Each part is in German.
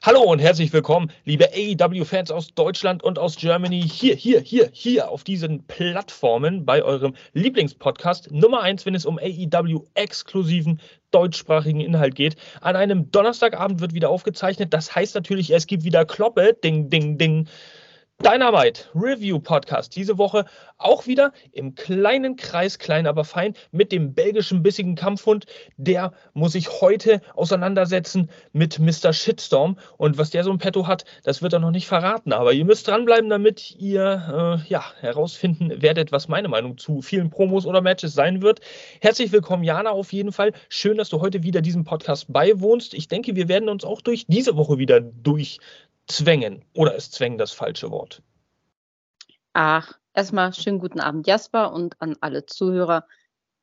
Hallo und herzlich willkommen, liebe AEW-Fans aus Deutschland und aus Germany, hier, hier, hier, hier auf diesen Plattformen bei eurem Lieblingspodcast Nummer 1, wenn es um AEW-exklusiven deutschsprachigen Inhalt geht. An einem Donnerstagabend wird wieder aufgezeichnet. Das heißt natürlich, es gibt wieder Kloppe, ding, ding, ding. Dynamite Review Podcast. Diese Woche auch wieder im kleinen Kreis, klein aber fein, mit dem belgischen bissigen Kampfhund. Der muss sich heute auseinandersetzen mit Mr. Shitstorm. Und was der so im Petto hat, das wird er noch nicht verraten. Aber ihr müsst dranbleiben, damit ihr äh, ja, herausfinden werdet, was meine Meinung zu vielen Promos oder Matches sein wird. Herzlich willkommen, Jana, auf jeden Fall. Schön, dass du heute wieder diesem Podcast beiwohnst. Ich denke, wir werden uns auch durch diese Woche wieder durch zwängen. Oder ist zwängen das falsche Wort? Ach, erstmal schönen guten Abend, Jasper, und an alle Zuhörer.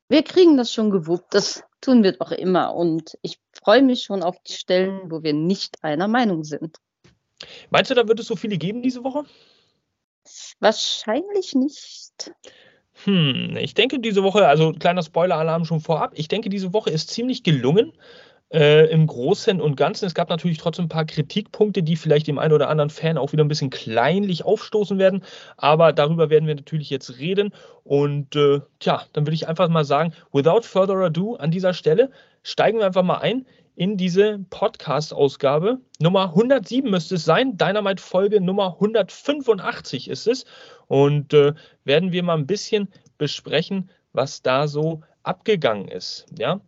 Wir kriegen das schon gewuppt, das tun wir doch immer. Und ich freue mich schon auf die Stellen, wo wir nicht einer Meinung sind. Meinst du, da wird es so viele geben diese Woche? Wahrscheinlich nicht. Hm, ich denke diese Woche, also kleiner Spoiler-Alarm schon vorab, ich denke diese Woche ist ziemlich gelungen äh, im Großen und Ganzen. Es gab natürlich trotzdem ein paar Kritikpunkte, die vielleicht dem einen oder anderen Fan auch wieder ein bisschen kleinlich aufstoßen werden. Aber darüber werden wir natürlich jetzt reden. Und äh, tja, dann würde ich einfach mal sagen, without further ado, an dieser Stelle steigen wir einfach mal ein in diese Podcast-Ausgabe. Nummer 107 müsste es sein. Dynamite-Folge Nummer 185 ist es. Und äh, werden wir mal ein bisschen besprechen, was da so abgegangen ist. Ja.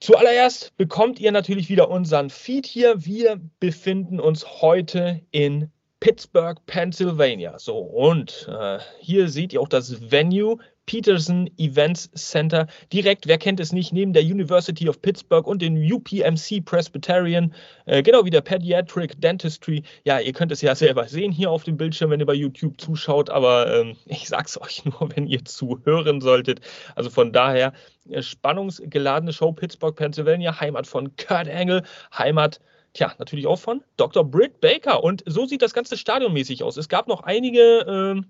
Zuallererst bekommt ihr natürlich wieder unseren Feed hier. Wir befinden uns heute in Pittsburgh, Pennsylvania. So, und äh, hier seht ihr auch das Venue Peterson Events Center. Direkt, wer kennt es nicht, neben der University of Pittsburgh und den UPMC Presbyterian, äh, genau wie der Pediatric Dentistry. Ja, ihr könnt es ja selber sehen hier auf dem Bildschirm, wenn ihr bei YouTube zuschaut, aber ähm, ich sag's euch nur, wenn ihr zuhören solltet. Also von daher, äh, spannungsgeladene Show Pittsburgh, Pennsylvania, Heimat von Kurt Angle, Heimat Tja, natürlich auch von Dr. Britt Baker. Und so sieht das ganze stadionmäßig aus. Es gab noch einige, ähm,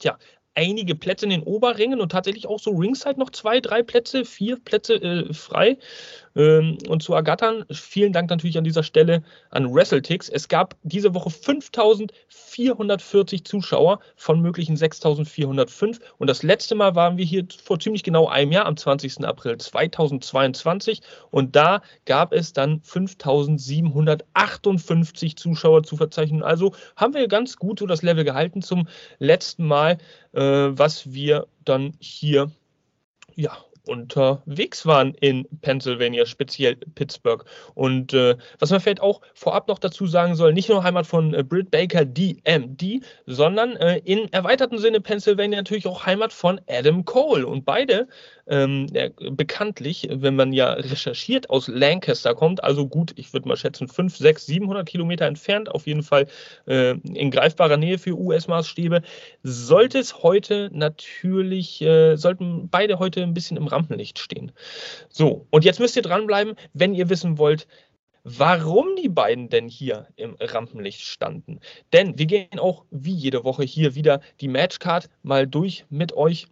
tja, einige Plätze in den Oberringen und tatsächlich auch so Ringside noch zwei, drei Plätze, vier Plätze äh, frei. Ähm, und zu ergattern, vielen Dank natürlich an dieser Stelle an WrestleTix. Es gab diese Woche 5440 Zuschauer von möglichen 6405 und das letzte Mal waren wir hier vor ziemlich genau einem Jahr, am 20. April 2022 und da gab es dann 5758 Zuschauer zu verzeichnen. Also haben wir ganz gut so das Level gehalten zum letzten Mal, äh, was wir dann hier ja, unterwegs waren in Pennsylvania, speziell Pittsburgh. Und äh, was man vielleicht auch vorab noch dazu sagen soll, nicht nur Heimat von äh, Britt Baker, DMD, sondern äh, in erweiterten Sinne Pennsylvania natürlich auch Heimat von Adam Cole. Und beide ähm, bekanntlich, wenn man ja recherchiert, aus Lancaster kommt, also gut, ich würde mal schätzen, 5, 6, 700 Kilometer entfernt, auf jeden Fall äh, in greifbarer Nähe für US-Maßstäbe, sollte es heute natürlich, äh, sollten beide heute ein bisschen im Rampenlicht stehen. So, und jetzt müsst ihr dranbleiben, wenn ihr wissen wollt, warum die beiden denn hier im Rampenlicht standen. Denn wir gehen auch wie jede Woche hier wieder die Matchcard mal durch mit euch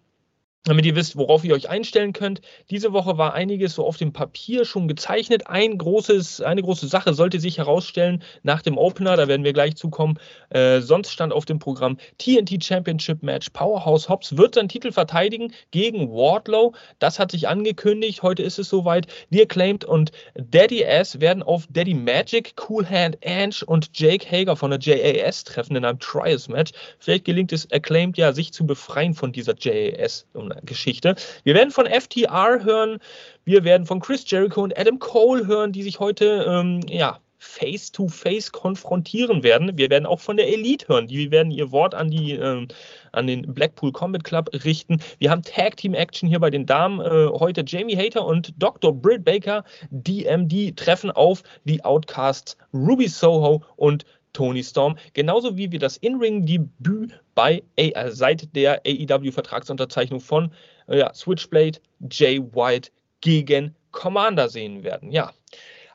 damit ihr wisst, worauf ihr euch einstellen könnt. Diese Woche war einiges so auf dem Papier schon gezeichnet. Ein großes, eine große Sache sollte sich herausstellen nach dem Opener, da werden wir gleich zukommen. Äh, sonst stand auf dem Programm TNT Championship Match. Powerhouse Hobbs wird seinen Titel verteidigen gegen Wardlow. Das hat sich angekündigt. Heute ist es soweit. The Acclaimed und Daddy S werden auf Daddy Magic, Cool Hand Ange und Jake Hager von der JAS treffen in einem Trials Match. Vielleicht gelingt es Acclaimed ja, sich zu befreien von dieser JAS. Geschichte. Wir werden von FTR hören, wir werden von Chris Jericho und Adam Cole hören, die sich heute ähm, ja, face-to-face -face konfrontieren werden. Wir werden auch von der Elite hören. Die werden ihr Wort an, die, äh, an den Blackpool Combat Club richten. Wir haben Tag Team Action hier bei den Damen. Äh, heute Jamie Hater und Dr. Britt Baker, DMD, treffen auf die Outcasts Ruby Soho und Tony Storm, genauso wie wir das In-Ring-Debüt bei äh, seit der AEW-Vertragsunterzeichnung von äh, ja, Switchblade Jay White gegen Commander sehen werden. Ja,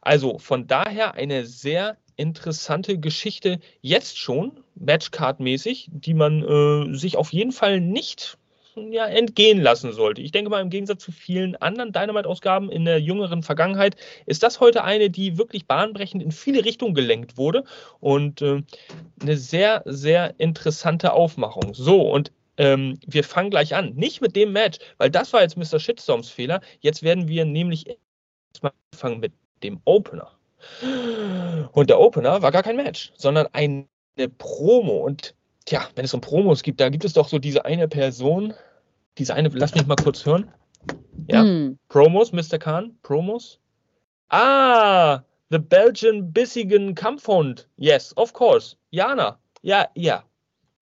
also von daher eine sehr interessante Geschichte jetzt schon, Matchcard-mäßig, die man äh, sich auf jeden Fall nicht ja, entgehen lassen sollte. Ich denke mal, im Gegensatz zu vielen anderen Dynamite-Ausgaben in der jüngeren Vergangenheit ist das heute eine, die wirklich bahnbrechend in viele Richtungen gelenkt wurde und äh, eine sehr, sehr interessante Aufmachung. So, und ähm, wir fangen gleich an. Nicht mit dem Match, weil das war jetzt Mr. Shitstorms Fehler. Jetzt werden wir nämlich erstmal anfangen mit dem Opener. Und der Opener war gar kein Match, sondern eine Promo. Und tja, wenn es um Promos gibt, da gibt es doch so diese eine Person, diese eine, lass mich mal kurz hören. Ja, hm. Promos, Mr. Khan, Promos. Ah, The Belgian Bissigen Kampfhund. Yes, of course. Jana. Ja, ja.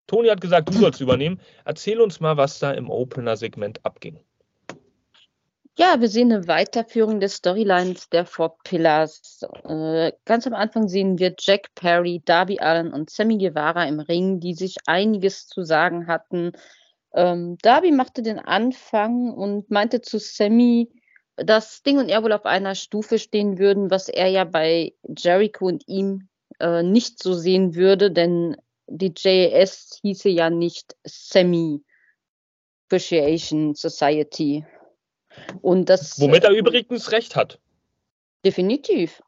Toni hat gesagt, du sollst übernehmen. Erzähl uns mal, was da im Opener-Segment abging. Ja, wir sehen eine Weiterführung des Storylines der Four Pillars. Äh, ganz am Anfang sehen wir Jack Perry, Darby Allen und Sammy Guevara im Ring, die sich einiges zu sagen hatten. Ähm, Darby machte den Anfang und meinte zu Sammy, dass Sting und er wohl auf einer Stufe stehen würden, was er ja bei Jericho und ihm äh, nicht so sehen würde, denn die JS hieße ja nicht Sammy Appreciation Society. Und das, Womit er äh, übrigens recht hat. Definitiv.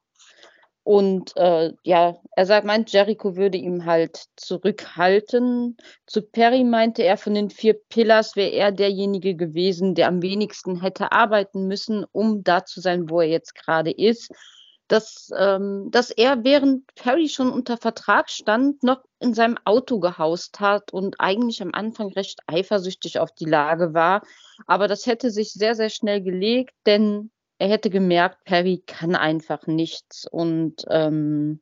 Und äh, ja, er sagt, meint, Jericho würde ihm halt zurückhalten. Zu Perry meinte er, von den vier Pillars wäre er derjenige gewesen, der am wenigsten hätte arbeiten müssen, um da zu sein, wo er jetzt gerade ist. Dass, ähm, dass er, während Perry schon unter Vertrag stand, noch in seinem Auto gehaust hat und eigentlich am Anfang recht eifersüchtig auf die Lage war. Aber das hätte sich sehr, sehr schnell gelegt, denn er hätte gemerkt, Perry kann einfach nichts und ähm,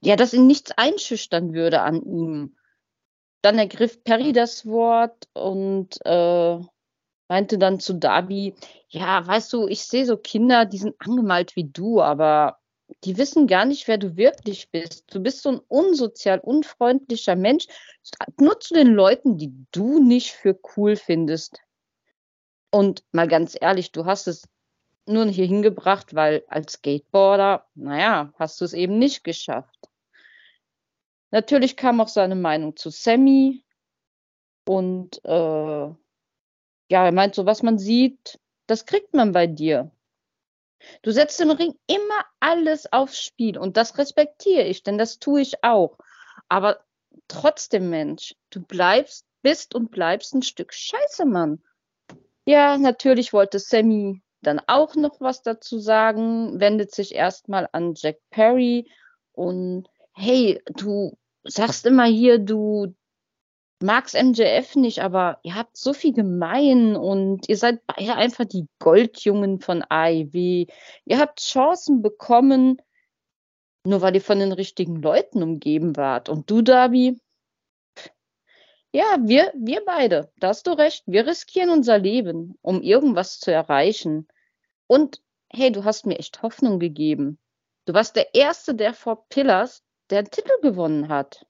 ja, dass ihn nichts einschüchtern würde an ihm. Dann ergriff Perry das Wort und äh, meinte dann zu Darby, ja, weißt du, ich sehe so Kinder, die sind angemalt wie du, aber die wissen gar nicht, wer du wirklich bist. Du bist so ein unsozial, unfreundlicher Mensch, nur zu den Leuten, die du nicht für cool findest. Und mal ganz ehrlich, du hast es nur hier hingebracht, weil als Skateboarder, naja, hast du es eben nicht geschafft. Natürlich kam auch seine Meinung zu Sammy und äh, ja, er meint so, was man sieht, das kriegt man bei dir. Du setzt im Ring immer alles aufs Spiel und das respektiere ich, denn das tue ich auch. Aber trotzdem, Mensch, du bleibst, bist und bleibst ein Stück Scheiße, Mann. Ja, natürlich wollte Sammy dann auch noch was dazu sagen, wendet sich erstmal an Jack Perry und hey, du sagst immer hier, du magst MJF nicht, aber ihr habt so viel gemein und ihr seid beide einfach die Goldjungen von AEW. Ihr habt Chancen bekommen, nur weil ihr von den richtigen Leuten umgeben wart. Und du, Darby, ja, wir, wir beide, da hast du recht. Wir riskieren unser Leben, um irgendwas zu erreichen. Und hey, du hast mir echt Hoffnung gegeben. Du warst der Erste der Four Pillars, der einen Titel gewonnen hat.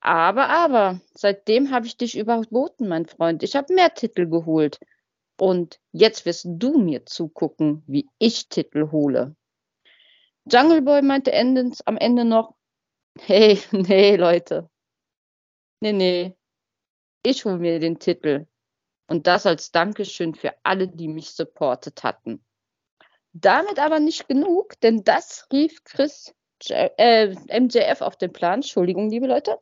Aber, aber, seitdem habe ich dich überboten, mein Freund. Ich habe mehr Titel geholt. Und jetzt wirst du mir zugucken, wie ich Titel hole. Jungle Boy meinte endens, am Ende noch, hey, nee, Leute, nee, nee, ich hole mir den Titel. Und das als Dankeschön für alle, die mich supportet hatten. Damit aber nicht genug, denn das rief Chris äh, MJF auf den Plan. Entschuldigung, liebe Leute.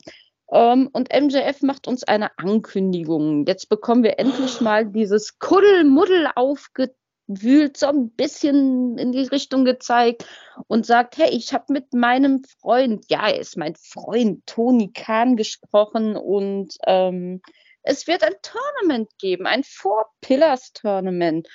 Ähm, und MJF macht uns eine Ankündigung. Jetzt bekommen wir endlich mal dieses Kuddelmuddel aufgetragen wühlt so ein bisschen in die Richtung gezeigt und sagt, hey, ich habe mit meinem Freund, ja, er ist mein Freund, Tony Kahn gesprochen und ähm, es wird ein Tournament geben, ein Four Pillars Tournament.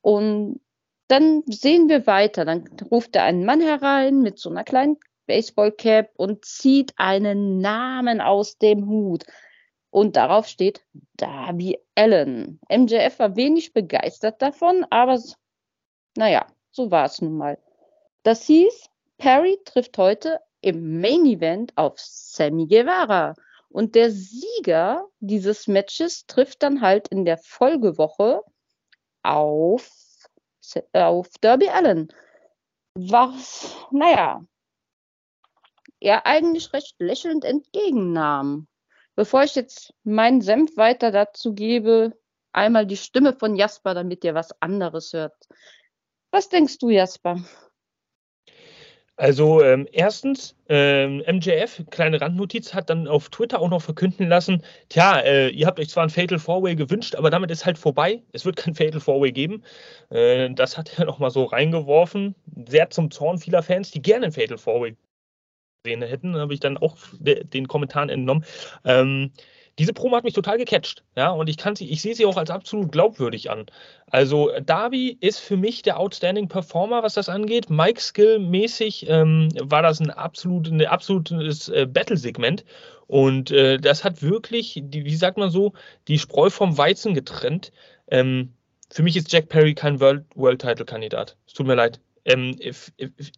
Und dann sehen wir weiter. Dann ruft er einen Mann herein mit so einer kleinen Baseballcap und zieht einen Namen aus dem Hut. Und darauf steht Darby Allen. MJF war wenig begeistert davon, aber naja, so war es nun mal. Das hieß, Perry trifft heute im Main Event auf Sammy Guevara. Und der Sieger dieses Matches trifft dann halt in der Folgewoche auf auf Derby Allen. Was, naja, er eigentlich recht lächelnd entgegennahm. Bevor ich jetzt meinen Senf weiter dazu gebe, einmal die Stimme von Jasper, damit ihr was anderes hört. Was denkst du, Jasper? Also ähm, erstens, ähm, MJF, kleine Randnotiz, hat dann auf Twitter auch noch verkünden lassen, tja, äh, ihr habt euch zwar ein Fatal Four-Way gewünscht, aber damit ist halt vorbei. Es wird kein Fatal Four-Way geben. Äh, das hat er nochmal so reingeworfen. Sehr zum Zorn vieler Fans, die gerne ein Fatal Four-Way gesehen hätten, habe ich dann auch de den Kommentaren entnommen. Ähm, diese Promo hat mich total gecatcht, ja, und ich kann sie, ich sehe sie auch als absolut glaubwürdig an. Also Darby ist für mich der outstanding Performer, was das angeht. Mike Skill mäßig ähm, war das ein absolut, ein absolutes äh, Battle-Segment und äh, das hat wirklich, die, wie sagt man so, die Spreu vom Weizen getrennt. Ähm, für mich ist Jack Perry kein World-Title-Kandidat. World es tut mir leid. Ähm,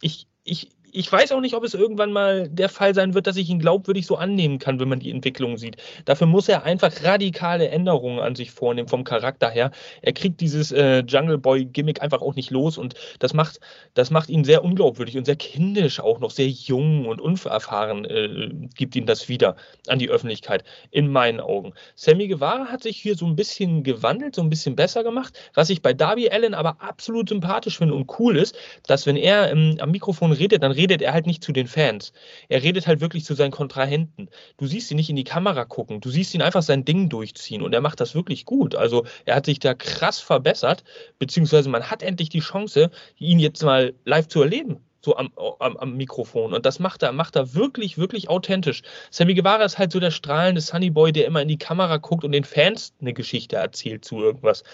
ich, ich, ich weiß auch nicht, ob es irgendwann mal der Fall sein wird, dass ich ihn glaubwürdig so annehmen kann, wenn man die Entwicklung sieht. Dafür muss er einfach radikale Änderungen an sich vornehmen vom Charakter her. Er kriegt dieses äh, Jungle Boy Gimmick einfach auch nicht los und das macht, das macht ihn sehr unglaubwürdig und sehr kindisch auch noch, sehr jung und unerfahren äh, gibt ihm das wieder an die Öffentlichkeit, in meinen Augen. Sammy Guevara hat sich hier so ein bisschen gewandelt, so ein bisschen besser gemacht. Was ich bei Darby Allen aber absolut sympathisch finde und cool ist, dass wenn er ähm, am Mikrofon redet, dann redet er halt nicht zu den Fans. Er redet halt wirklich zu seinen Kontrahenten. Du siehst ihn nicht in die Kamera gucken, du siehst ihn einfach sein Ding durchziehen und er macht das wirklich gut. Also er hat sich da krass verbessert, beziehungsweise man hat endlich die Chance, ihn jetzt mal live zu erleben so am, am, am, Mikrofon. Und das macht er, macht er wirklich, wirklich authentisch. Sammy Guevara ist halt so der strahlende Sunny Boy, der immer in die Kamera guckt und den Fans eine Geschichte erzählt zu irgendwas.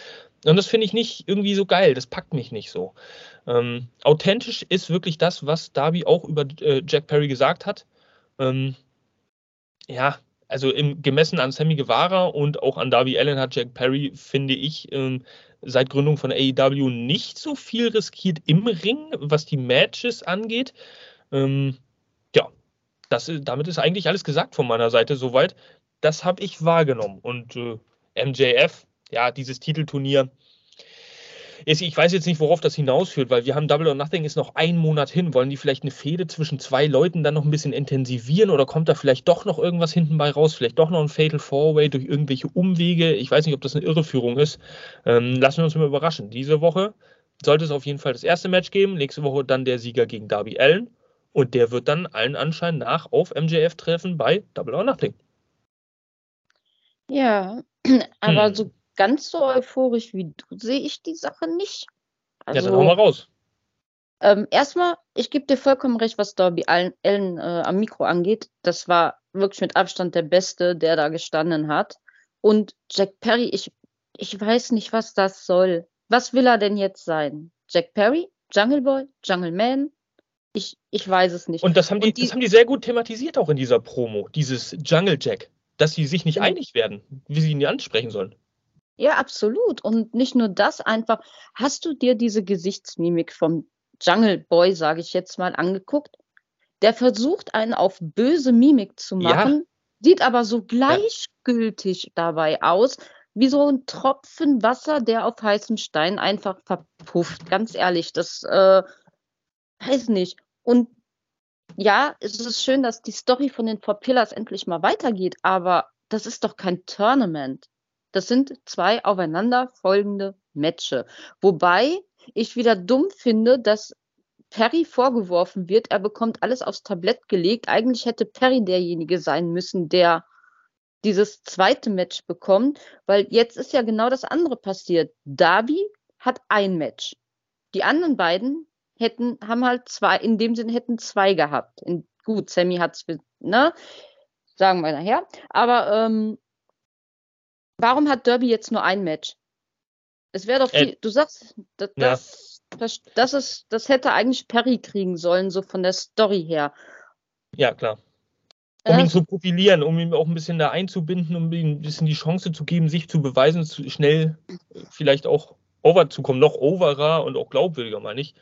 Und das finde ich nicht irgendwie so geil. Das packt mich nicht so. Ähm, authentisch ist wirklich das, was Darby auch über äh, Jack Perry gesagt hat. Ähm, ja, also im, gemessen an Sammy Guevara und auch an Darby Allen hat Jack Perry, finde ich, ähm, seit Gründung von AEW nicht so viel riskiert im Ring, was die Matches angeht. Ähm, ja, das, damit ist eigentlich alles gesagt von meiner Seite soweit. Das habe ich wahrgenommen. Und äh, MJF, ja, dieses Titelturnier, ich weiß jetzt nicht, worauf das hinausführt, weil wir haben Double or Nothing ist noch ein Monat hin. Wollen die vielleicht eine Fehde zwischen zwei Leuten dann noch ein bisschen intensivieren oder kommt da vielleicht doch noch irgendwas hinten bei raus? Vielleicht doch noch ein Fatal Four-Way durch irgendwelche Umwege? Ich weiß nicht, ob das eine Irreführung ist. Ähm, lassen wir uns mal überraschen. Diese Woche sollte es auf jeden Fall das erste Match geben. Nächste Woche dann der Sieger gegen Darby Allen. Und der wird dann allen Anschein nach auf MJF treffen bei Double or Nothing. Ja, aber hm. so ganz so euphorisch wie du sehe ich die Sache nicht. Also, ja, dann hau mal raus. Ähm, erstmal, ich gebe dir vollkommen recht, was Darby Allen, Allen äh, am Mikro angeht. Das war wirklich mit Abstand der Beste, der da gestanden hat. Und Jack Perry, ich, ich weiß nicht, was das soll. Was will er denn jetzt sein? Jack Perry? Jungle Boy? Jungle Man? Ich, ich weiß es nicht. Und das haben die, die, das haben die sehr gut thematisiert auch in dieser Promo, dieses Jungle Jack, dass sie sich nicht mhm. einig werden, wie sie ihn ansprechen sollen. Ja, absolut. Und nicht nur das, einfach, hast du dir diese Gesichtsmimik vom Jungle Boy, sage ich jetzt mal, angeguckt? Der versucht einen auf böse Mimik zu machen, ja. sieht aber so gleichgültig ja. dabei aus, wie so ein Tropfen Wasser, der auf heißem Stein einfach verpufft. Ganz ehrlich, das äh, weiß nicht. Und ja, es ist schön, dass die Story von den Four Pillars endlich mal weitergeht, aber das ist doch kein Tournament. Das sind zwei aufeinander folgende Matches. Wobei ich wieder dumm finde, dass Perry vorgeworfen wird, er bekommt alles aufs Tablett gelegt. Eigentlich hätte Perry derjenige sein müssen, der dieses zweite Match bekommt, weil jetzt ist ja genau das andere passiert. Darby hat ein Match. Die anderen beiden hätten, haben halt zwei, in dem Sinne hätten zwei gehabt. In, gut, Sammy hat es, ne? Sagen wir nachher. Aber ähm, Warum hat Derby jetzt nur ein Match? Es wäre doch viel, äh, du sagst, das, ja. das, das, das, ist, das hätte eigentlich Perry kriegen sollen, so von der Story her. Ja, klar. Um äh, ihn zu profilieren, um ihn auch ein bisschen da einzubinden, um ihm ein bisschen die Chance zu geben, sich zu beweisen, zu, schnell vielleicht auch over zu kommen, noch overer und auch glaubwürdiger, meine ich.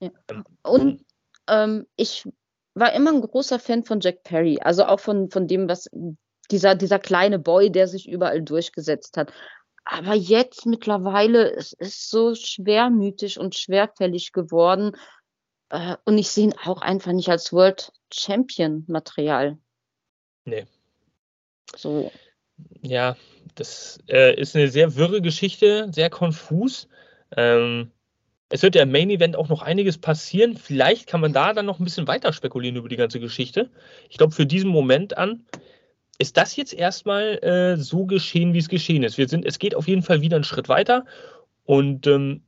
Ja. Ähm, und ähm, ich war immer ein großer Fan von Jack Perry, also auch von, von dem, was dieser, dieser kleine Boy, der sich überall durchgesetzt hat. Aber jetzt mittlerweile, es ist so schwermütig und schwerfällig geworden. Äh, und ich sehe ihn auch einfach nicht als World Champion Material. Nee. So. Ja, das äh, ist eine sehr wirre Geschichte, sehr konfus. Ähm, es wird ja im Main Event auch noch einiges passieren. Vielleicht kann man da dann noch ein bisschen weiter spekulieren über die ganze Geschichte. Ich glaube, für diesen Moment an ist das jetzt erstmal äh, so geschehen, wie es geschehen ist. Wir sind, es geht auf jeden Fall wieder einen Schritt weiter und ähm,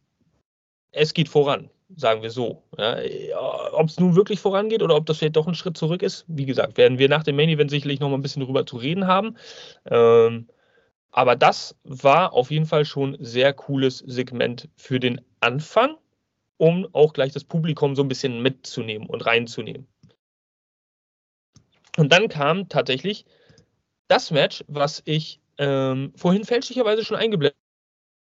es geht voran, sagen wir so. Ja, ob es nun wirklich vorangeht oder ob das vielleicht doch ein Schritt zurück ist, wie gesagt, werden wir nach dem Main Event sicherlich noch mal ein bisschen darüber zu reden haben. Ähm, aber das war auf jeden Fall schon ein sehr cooles Segment für den Anfang, um auch gleich das Publikum so ein bisschen mitzunehmen und reinzunehmen. Und dann kam tatsächlich das Match, was ich ähm, vorhin fälschlicherweise schon eingeblendet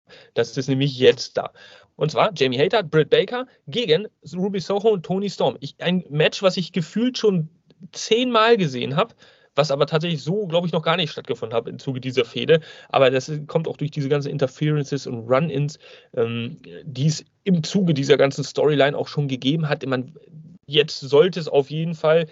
habe. Das ist nämlich jetzt da. Und zwar Jamie Hater, Britt Baker gegen Ruby Soho und Tony Storm. Ich, ein Match, was ich gefühlt schon zehnmal gesehen habe, was aber tatsächlich so, glaube ich, noch gar nicht stattgefunden hat im Zuge dieser Fehde. Aber das kommt auch durch diese ganzen Interferences und Run-Ins, ähm, die es im Zuge dieser ganzen Storyline auch schon gegeben hat. Man, jetzt sollte es auf jeden Fall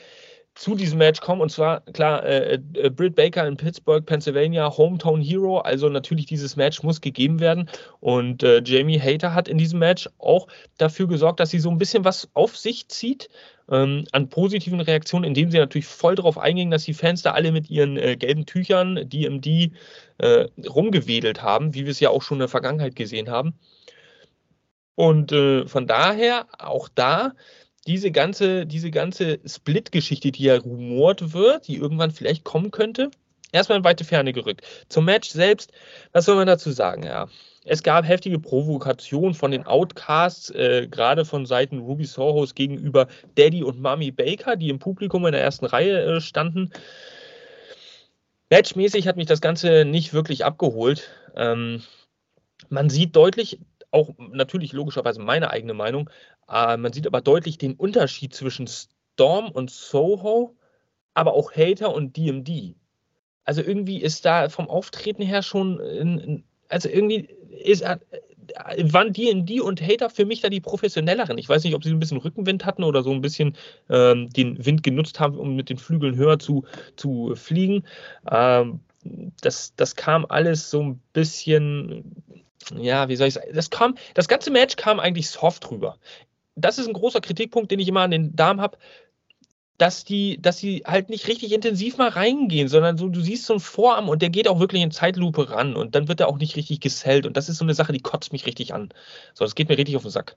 zu diesem Match kommen. Und zwar, klar, äh, äh, Britt Baker in Pittsburgh, Pennsylvania, Hometown Hero. Also natürlich, dieses Match muss gegeben werden. Und äh, Jamie Hater hat in diesem Match auch dafür gesorgt, dass sie so ein bisschen was auf sich zieht. Ähm, an positiven Reaktionen, indem sie natürlich voll darauf eingingen, dass die Fans da alle mit ihren äh, gelben Tüchern, DMD, äh, rumgewedelt haben, wie wir es ja auch schon in der Vergangenheit gesehen haben. Und äh, von daher, auch da, diese ganze, diese ganze Split-Geschichte, die ja rumort wird, die irgendwann vielleicht kommen könnte, erstmal in weite Ferne gerückt. Zum Match selbst, was soll man dazu sagen? Ja, es gab heftige Provokationen von den Outcasts, äh, gerade von Seiten Ruby Sohos gegenüber Daddy und Mami Baker, die im Publikum in der ersten Reihe äh, standen. Matchmäßig hat mich das Ganze nicht wirklich abgeholt. Ähm, man sieht deutlich, auch natürlich logischerweise meine eigene Meinung, äh, man sieht aber deutlich den Unterschied zwischen Storm und Soho, aber auch Hater und DMD. Also irgendwie ist da vom Auftreten her schon, in, also irgendwie ist, äh, waren DMD und Hater für mich da die professionelleren. Ich weiß nicht, ob sie ein bisschen Rückenwind hatten oder so ein bisschen ähm, den Wind genutzt haben, um mit den Flügeln höher zu, zu fliegen. Ähm, das, das kam alles so ein bisschen ja, wie soll ich sagen, das kam, das ganze Match kam eigentlich soft rüber das ist ein großer Kritikpunkt, den ich immer an den Damen habe, dass die, dass sie halt nicht richtig intensiv mal reingehen, sondern so, du siehst so einen Vorarm und der geht auch wirklich in Zeitlupe ran und dann wird er auch nicht richtig gesellt und das ist so eine Sache, die kotzt mich richtig an. So, das geht mir richtig auf den Sack.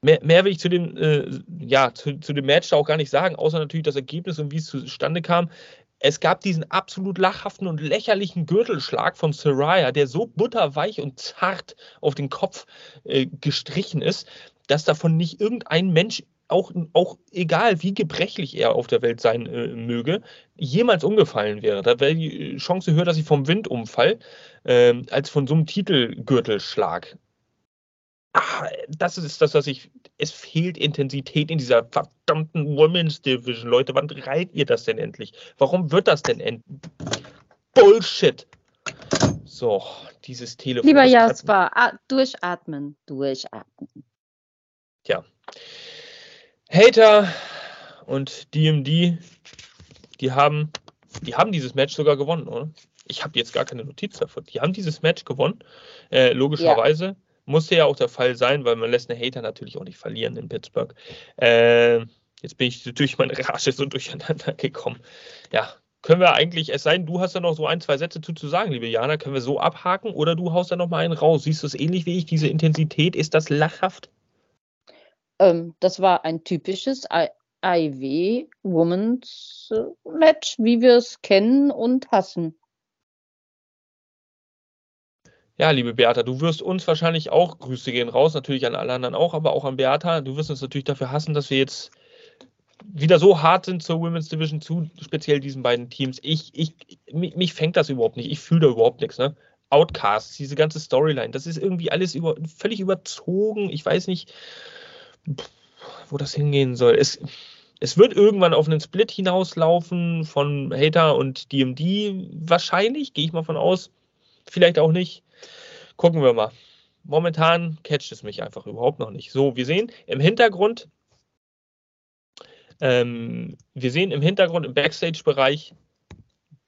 Mehr, mehr will ich zu dem, äh, ja, zu, zu dem Match da auch gar nicht sagen, außer natürlich das Ergebnis und wie es zustande kam. Es gab diesen absolut lachhaften und lächerlichen Gürtelschlag von Soraya, der so butterweich und zart auf den Kopf äh, gestrichen ist, dass davon nicht irgendein Mensch, auch, auch egal wie gebrechlich er auf der Welt sein äh, möge, jemals umgefallen wäre. Da wäre die Chance höher, dass ich vom Wind umfall, äh, als von so einem Titelgürtelschlag. Ach, das ist das, was ich. Es fehlt Intensität in dieser verdammten Women's Division. Leute, wann reiht ihr das denn endlich? Warum wird das denn endlich? Bullshit! So, dieses Telefon. Lieber Jasper, durchatmen, durchatmen. Tja. Hater und DMD, die haben, die haben dieses Match sogar gewonnen, oder? Ich habe jetzt gar keine Notiz davon. Die haben dieses Match gewonnen. Äh, logischerweise. Ja. Musste ja auch der Fall sein, weil man lässt eine Hater natürlich auch nicht verlieren in Pittsburgh. Äh, jetzt bin ich durch meine Rage so durcheinander gekommen. Ja, können wir eigentlich, es sei denn, du hast da noch so ein, zwei Sätze zu, zu sagen, liebe Jana, können wir so abhaken oder du haust da noch mal einen raus. Siehst du es ähnlich wie ich, diese Intensität? Ist das lachhaft? Ähm, das war ein typisches IW Women's Match, wie wir es kennen und hassen. Ja, liebe Beata, du wirst uns wahrscheinlich auch, Grüße gehen raus, natürlich an alle anderen auch, aber auch an Beata, du wirst uns natürlich dafür hassen, dass wir jetzt wieder so hart sind zur Women's Division zu, speziell diesen beiden Teams. Ich, ich, mich, mich fängt das überhaupt nicht. Ich fühle da überhaupt nichts, ne? Outcasts, diese ganze Storyline, das ist irgendwie alles über, völlig überzogen. Ich weiß nicht wo das hingehen soll. Es, es wird irgendwann auf einen Split hinauslaufen von Hater und DMD, wahrscheinlich, gehe ich mal von aus. vielleicht auch nicht. Gucken wir mal. Momentan catcht es mich einfach überhaupt noch nicht. So, wir sehen im Hintergrund, ähm, wir sehen im Hintergrund im Backstage-Bereich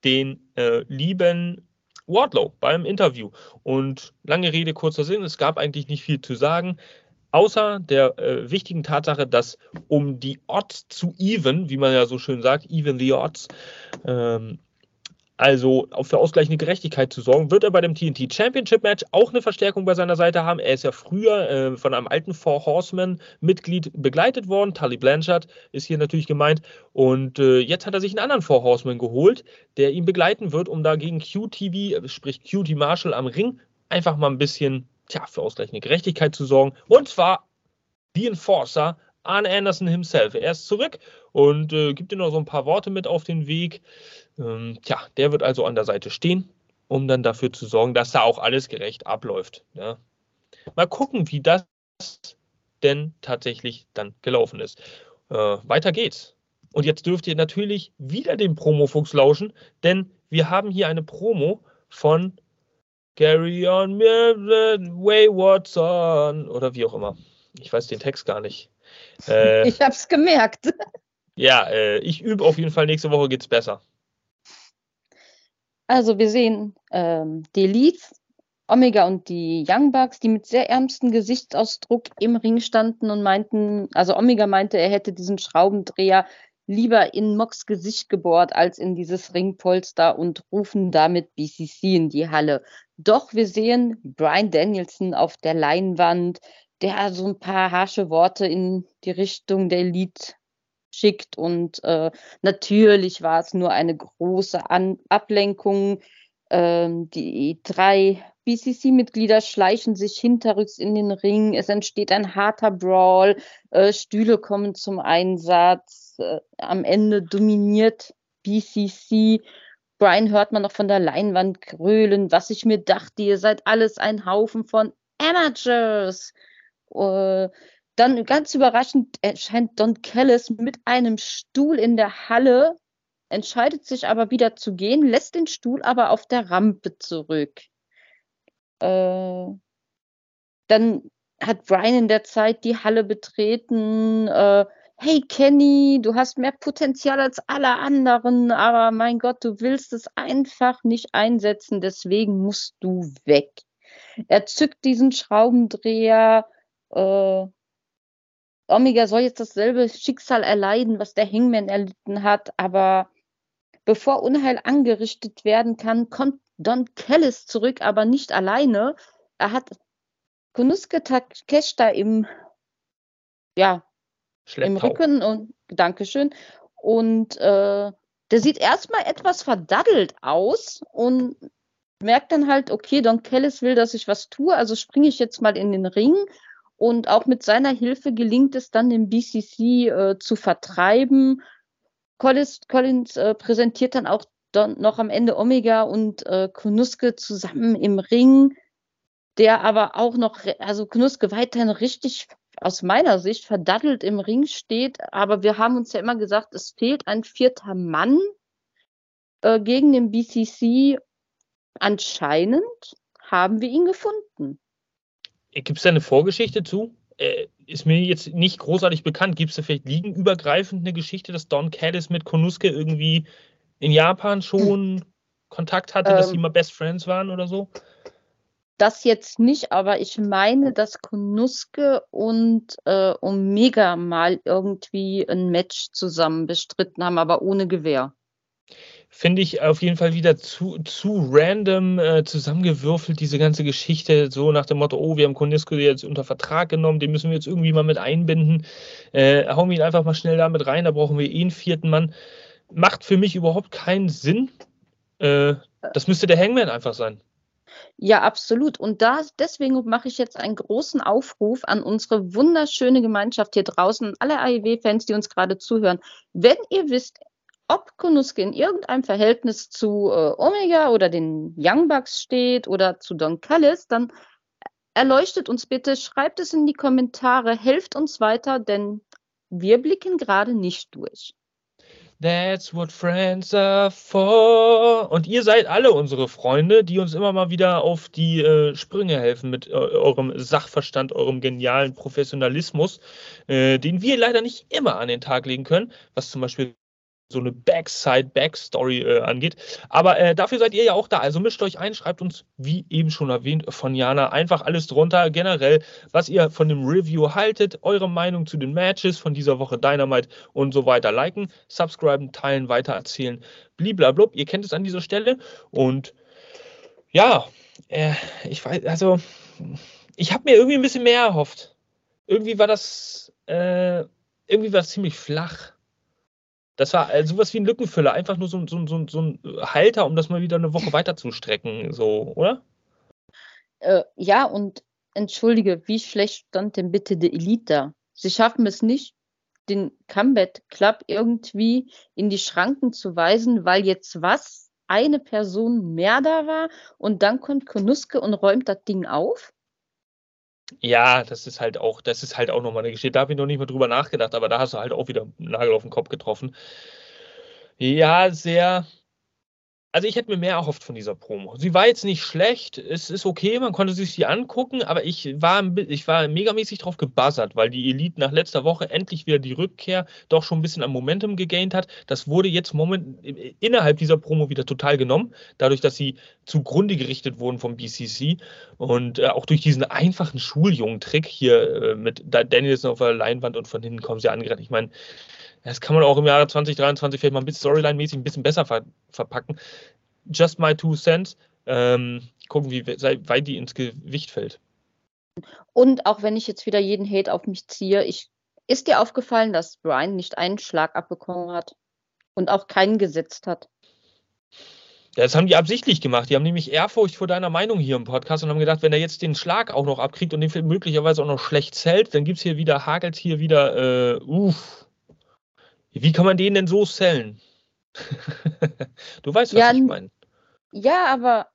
den äh, lieben Wardlow beim Interview. Und lange Rede, kurzer Sinn, es gab eigentlich nicht viel zu sagen. Außer der äh, wichtigen Tatsache, dass um die Odds zu even, wie man ja so schön sagt, even the odds, ähm, also für ausgleichende Gerechtigkeit zu sorgen, wird er bei dem TNT Championship Match auch eine Verstärkung bei seiner Seite haben. Er ist ja früher äh, von einem alten Four Horsemen Mitglied begleitet worden. Tully Blanchard ist hier natürlich gemeint. Und äh, jetzt hat er sich einen anderen Four Horseman geholt, der ihn begleiten wird, um da gegen QTV, sprich QT Marshall am Ring, einfach mal ein bisschen tja, für ausgleichende Gerechtigkeit zu sorgen. Und zwar die Enforcer, Arne Anderson himself. Er ist zurück und äh, gibt ihm noch so ein paar Worte mit auf den Weg. Ähm, tja, der wird also an der Seite stehen, um dann dafür zu sorgen, dass da auch alles gerecht abläuft. Ja. Mal gucken, wie das denn tatsächlich dann gelaufen ist. Äh, weiter geht's. Und jetzt dürft ihr natürlich wieder den Promo-Fuchs lauschen, denn wir haben hier eine Promo von Carry on Wayward Son oder wie auch immer. Ich weiß den Text gar nicht. Äh, ich hab's gemerkt. Ja, äh, ich übe auf jeden Fall. Nächste Woche geht's besser. Also wir sehen ähm, die Leads, Omega und die Young Bucks, die mit sehr ernstem Gesichtsausdruck im Ring standen und meinten, also Omega meinte, er hätte diesen Schraubendreher lieber in Mox Gesicht gebohrt als in dieses Ringpolster und rufen damit BCC in die Halle. Doch wir sehen Brian Danielson auf der Leinwand, der so ein paar harsche Worte in die Richtung der Elite schickt. Und äh, natürlich war es nur eine große An Ablenkung. Ähm, die drei BCC-Mitglieder schleichen sich hinterrücks in den Ring. Es entsteht ein harter Brawl. Äh, Stühle kommen zum Einsatz. Äh, am Ende dominiert BCC. Brian hört man noch von der Leinwand grölen, was ich mir dachte, ihr seid alles ein Haufen von Amateurs. Äh, dann ganz überraschend erscheint Don Kellis mit einem Stuhl in der Halle, entscheidet sich aber wieder zu gehen, lässt den Stuhl aber auf der Rampe zurück. Äh, dann hat Brian in der Zeit die Halle betreten. Äh, hey Kenny, du hast mehr Potenzial als alle anderen, aber mein Gott, du willst es einfach nicht einsetzen, deswegen musst du weg. Er zückt diesen Schraubendreher, äh, Omega soll jetzt dasselbe Schicksal erleiden, was der Hangman erlitten hat, aber bevor Unheil angerichtet werden kann, kommt Don Kellis zurück, aber nicht alleine. Er hat Konuske Takeshita im, ja, im Rücken und Dankeschön. Und äh, der sieht erstmal etwas verdaddelt aus und merkt dann halt, okay, Don Kellis will, dass ich was tue, also springe ich jetzt mal in den Ring und auch mit seiner Hilfe gelingt es dann, den BCC äh, zu vertreiben. Collins, Collins äh, präsentiert dann auch dann noch am Ende Omega und äh, Konuske zusammen im Ring, der aber auch noch, also Konuske weiterhin richtig aus meiner Sicht verdattelt im Ring steht. Aber wir haben uns ja immer gesagt, es fehlt ein vierter Mann äh, gegen den BCC. Anscheinend haben wir ihn gefunden. Gibt es da eine Vorgeschichte zu? Äh, ist mir jetzt nicht großartig bekannt. Gibt es da vielleicht liegenübergreifend eine Geschichte, dass Don Caddis mit Konuske irgendwie in Japan schon hm. Kontakt hatte, ähm, dass sie mal Best Friends waren oder so? Das jetzt nicht, aber ich meine, dass Konuske und äh, Omega mal irgendwie ein Match zusammen bestritten haben, aber ohne Gewehr finde ich auf jeden Fall wieder zu, zu random äh, zusammengewürfelt, diese ganze Geschichte, so nach dem Motto, oh, wir haben Konisco jetzt unter Vertrag genommen, den müssen wir jetzt irgendwie mal mit einbinden. Äh, hauen wir ihn einfach mal schnell damit rein, da brauchen wir eh einen vierten Mann. Macht für mich überhaupt keinen Sinn. Äh, das müsste der Hangman einfach sein. Ja, absolut. Und da, deswegen mache ich jetzt einen großen Aufruf an unsere wunderschöne Gemeinschaft hier draußen, alle AEW-Fans, die uns gerade zuhören. Wenn ihr wisst, ob Konuske in irgendeinem Verhältnis zu äh, Omega oder den Young Bucks steht oder zu Don Callis, dann erleuchtet uns bitte, schreibt es in die Kommentare, helft uns weiter, denn wir blicken gerade nicht durch. That's what friends are for. Und ihr seid alle unsere Freunde, die uns immer mal wieder auf die äh, Sprünge helfen mit äh, eurem Sachverstand, eurem genialen Professionalismus, äh, den wir leider nicht immer an den Tag legen können, was zum Beispiel so eine Backside-Backstory äh, angeht. Aber äh, dafür seid ihr ja auch da. Also mischt euch ein, schreibt uns, wie eben schon erwähnt von Jana, einfach alles drunter. Generell, was ihr von dem Review haltet, eure Meinung zu den Matches von dieser Woche Dynamite und so weiter. Liken, subscriben, teilen, weitererzählen. Bliblablub, ihr kennt es an dieser Stelle. Und ja, äh, ich weiß, also ich habe mir irgendwie ein bisschen mehr erhofft. Irgendwie war das, äh, irgendwie war es ziemlich flach. Das war äh, sowas wie ein Lückenfüller, einfach nur so, so, so, so ein Halter, um das mal wieder eine Woche weiterzustrecken, so, oder? Äh, ja, und entschuldige, wie schlecht stand denn bitte die Elite da? Sie schaffen es nicht, den Combat Club irgendwie in die Schranken zu weisen, weil jetzt was? Eine Person mehr da war und dann kommt Konuske und räumt das Ding auf? Ja, das ist halt auch, das ist halt auch nochmal eine Geschichte. Da habe ich noch nicht mal drüber nachgedacht, aber da hast du halt auch wieder einen Nagel auf den Kopf getroffen. Ja, sehr. Also ich hätte mir mehr erhofft von dieser Promo. Sie war jetzt nicht schlecht, es ist okay, man konnte sich die angucken, aber ich war, ich war megamäßig drauf gebuzzert, weil die Elite nach letzter Woche endlich wieder die Rückkehr doch schon ein bisschen am Momentum gegaint hat. Das wurde jetzt moment, innerhalb dieser Promo wieder total genommen, dadurch, dass sie zugrunde gerichtet wurden vom BCC und äh, auch durch diesen einfachen Schuljungen-Trick hier äh, mit Danielson auf der Leinwand und von hinten kommen sie angerannt. Ich meine, das kann man auch im Jahre 2023 vielleicht mal ein bisschen Storyline-mäßig ein bisschen besser ver verpacken. Just my two cents. Ähm, gucken, wie weit die ins Gewicht fällt. Und auch wenn ich jetzt wieder jeden Hate auf mich ziehe, ich, ist dir aufgefallen, dass Brian nicht einen Schlag abbekommen hat und auch keinen gesetzt hat? Ja, das haben die absichtlich gemacht. Die haben nämlich Ehrfurcht vor deiner Meinung hier im Podcast und haben gedacht, wenn er jetzt den Schlag auch noch abkriegt und den möglicherweise auch noch schlecht zählt, dann gibt es hier wieder, hagelt hier wieder, äh, uff, wie kann man den denn so sellen? du weißt, was ja, ich meine. Ja, aber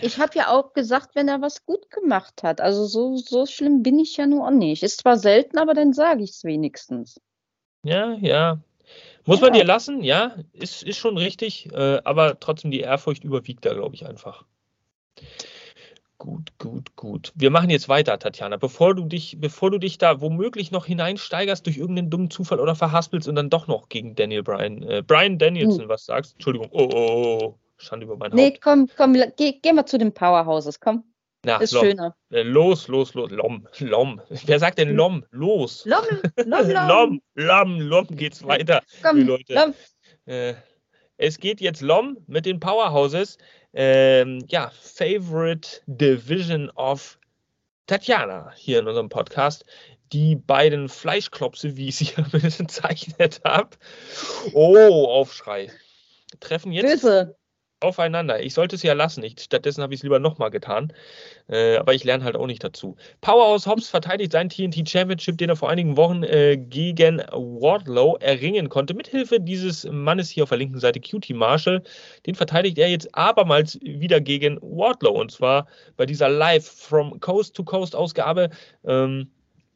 ich habe ja auch gesagt, wenn er was gut gemacht hat. Also so, so schlimm bin ich ja nur auch nicht. Ist zwar selten, aber dann sage ich es wenigstens. Ja, ja. Muss ja. man dir lassen, ja, ist, ist schon richtig, äh, aber trotzdem die Ehrfurcht überwiegt da, glaube ich, einfach. Gut, gut, gut. Wir machen jetzt weiter, Tatjana. Bevor du dich, bevor du dich da womöglich noch hineinsteigerst durch irgendeinen dummen Zufall oder verhaspelst und dann doch noch gegen Daniel Bryan, äh, Brian Danielson hm. was sagst. Entschuldigung. Oh, oh, oh. oh. Stand über mein Haupt. Nee, komm, komm, geh, geh mal zu den Powerhouses, komm. Na, ist Lom. schöner. Äh, los, los, los. Lom, Lom. Wer sagt denn Lom? Los. Lom, Lom, Lom. Lom, Lom, Lom geht's weiter. Komm, Leute. Lom. Äh, es geht jetzt Lom mit den Powerhouses ähm, ja, Favorite Division of Tatjana hier in unserem Podcast. Die beiden Fleischklopse, wie ich sie hier bezeichnet habe. Oh, Aufschrei. Treffen jetzt. Böse aufeinander. Ich sollte es ja lassen. Ich, stattdessen habe ich es lieber nochmal getan. Äh, aber ich lerne halt auch nicht dazu. Powerhouse Hobbs verteidigt sein TNT Championship, den er vor einigen Wochen äh, gegen Wardlow erringen konnte. Mithilfe dieses Mannes hier auf der linken Seite, Cutie Marshall. Den verteidigt er jetzt abermals wieder gegen Wardlow. Und zwar bei dieser Live from Coast to Coast Ausgabe. Ähm,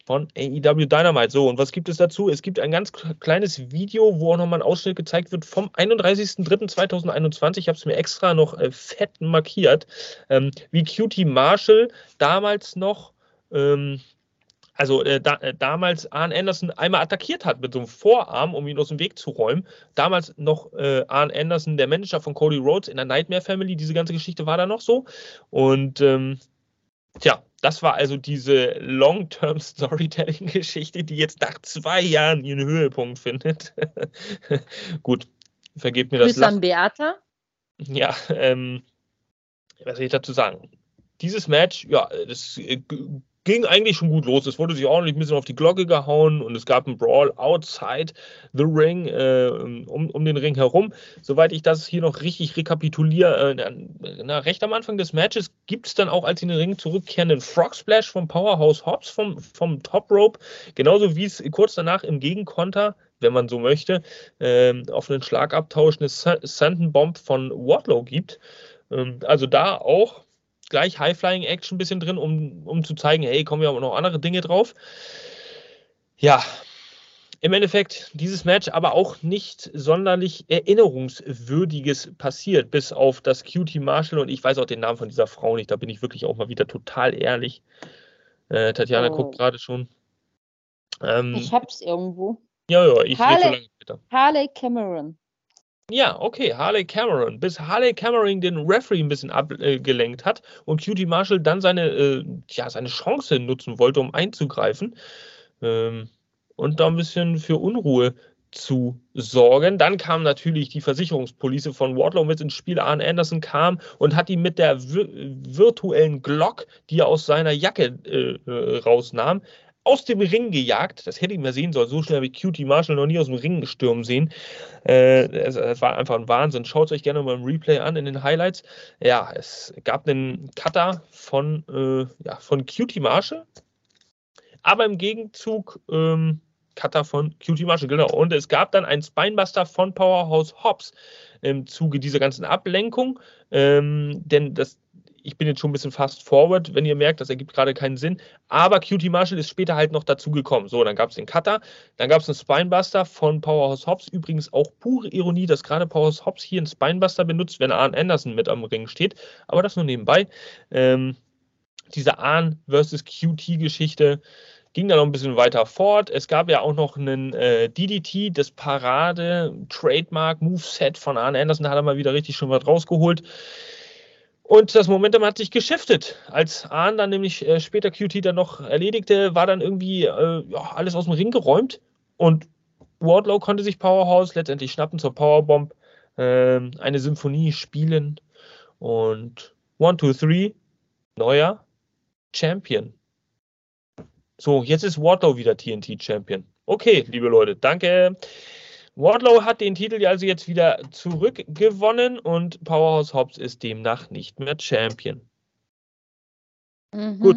von AEW Dynamite. So, und was gibt es dazu? Es gibt ein ganz kleines Video, wo auch nochmal ein Ausschnitt gezeigt wird vom 31.03.2021. Ich habe es mir extra noch äh, fett markiert, ähm, wie Cutie Marshall damals noch. Ähm, also äh, da, äh, damals Arn Anderson einmal attackiert hat mit so einem Vorarm, um ihn aus dem Weg zu räumen. Damals noch äh, Arn Anderson, der Manager von Cody Rhodes in der Nightmare Family. Diese ganze Geschichte war da noch so. Und ähm, tja, das war also diese Long-Term Storytelling-Geschichte, die jetzt nach zwei Jahren ihren Höhepunkt findet. Gut, vergebt mir das. Grüße an Beata. Ja, ähm, was soll ich dazu sagen? Dieses Match, ja, das äh, ging eigentlich schon gut los. Es wurde sich ordentlich ein bisschen auf die Glocke gehauen und es gab einen Brawl outside the ring, äh, um, um den Ring herum. Soweit ich das hier noch richtig rekapituliere, äh, na, recht am Anfang des Matches gibt es dann auch als in den Ring zurückkehrenden Frog Splash vom Powerhouse Hobbs vom, vom Top Rope, genauso wie es kurz danach im Gegenkonter wenn man so möchte, äh, auf einen Schlagabtausch eine Sanden Bomb von Wardlow gibt. Ähm, also da auch gleich High-Flying-Action ein bisschen drin, um, um zu zeigen, hey, kommen ja auch noch andere Dinge drauf. Ja, im Endeffekt dieses Match aber auch nicht sonderlich erinnerungswürdiges passiert, bis auf das Cutie Marshall und ich weiß auch den Namen von dieser Frau nicht, da bin ich wirklich auch mal wieder total ehrlich. Äh, Tatjana oh. guckt gerade schon. Ähm, ich hab's irgendwo. Ja, ja, ich Harley, so lange später. Harley Cameron. Ja, okay, Harley Cameron. Bis Harley Cameron den Referee ein bisschen abgelenkt hat und Cutie Marshall dann seine, äh, ja, seine Chance nutzen wollte, um einzugreifen. Ähm, und da ein bisschen für Unruhe zu sorgen. Dann kam natürlich die Versicherungspolice von Wardlow mit ins Spiel. Arne Anderson kam und hat ihn mit der virtuellen Glock, die er aus seiner Jacke äh, äh, rausnahm, aus dem Ring gejagt. Das hätte ich mal sehen sollen. So schnell habe ich Cutie Marshall noch nie aus dem Ring gestürmt sehen. Äh, es, es, war einfach ein Wahnsinn. Schaut es euch gerne mal im Replay an in den Highlights. Ja, es gab einen Cutter von, äh, ja, von Cutie Marshall. Aber im Gegenzug ähm, Cutter von Cutie Marshall, genau. Und es gab dann einen Spinebuster von Powerhouse Hobbs im Zuge dieser ganzen Ablenkung. Ähm, denn das, ich bin jetzt schon ein bisschen fast forward, wenn ihr merkt, das ergibt gerade keinen Sinn. Aber Cutie Marshall ist später halt noch dazu gekommen. So, dann gab es den Cutter, dann gab es einen Spinebuster von Powerhouse Hobbs. Übrigens auch pure Ironie, dass gerade Powerhouse Hobbs hier einen Spinebuster benutzt, wenn Arn Anderson mit am Ring steht. Aber das nur nebenbei. Ähm, diese Arn versus QT-Geschichte ging dann noch ein bisschen weiter fort. Es gab ja auch noch einen äh, DDT, das Parade, Trademark, Moveset von Arne Anderson, da hat er mal wieder richtig schon was rausgeholt. Und das Momentum hat sich geschiftet. Als Arne dann nämlich äh, später QT dann noch erledigte, war dann irgendwie äh, ja, alles aus dem Ring geräumt und Wardlow konnte sich Powerhouse letztendlich schnappen zur Powerbomb, ähm, eine Symphonie spielen und 1, 2, 3, neuer Champion. So, jetzt ist Wardlow wieder TNT-Champion. Okay, liebe Leute, danke. Wardlow hat den Titel also jetzt wieder zurückgewonnen und Powerhouse Hobbs ist demnach nicht mehr Champion. Mhm. Gut,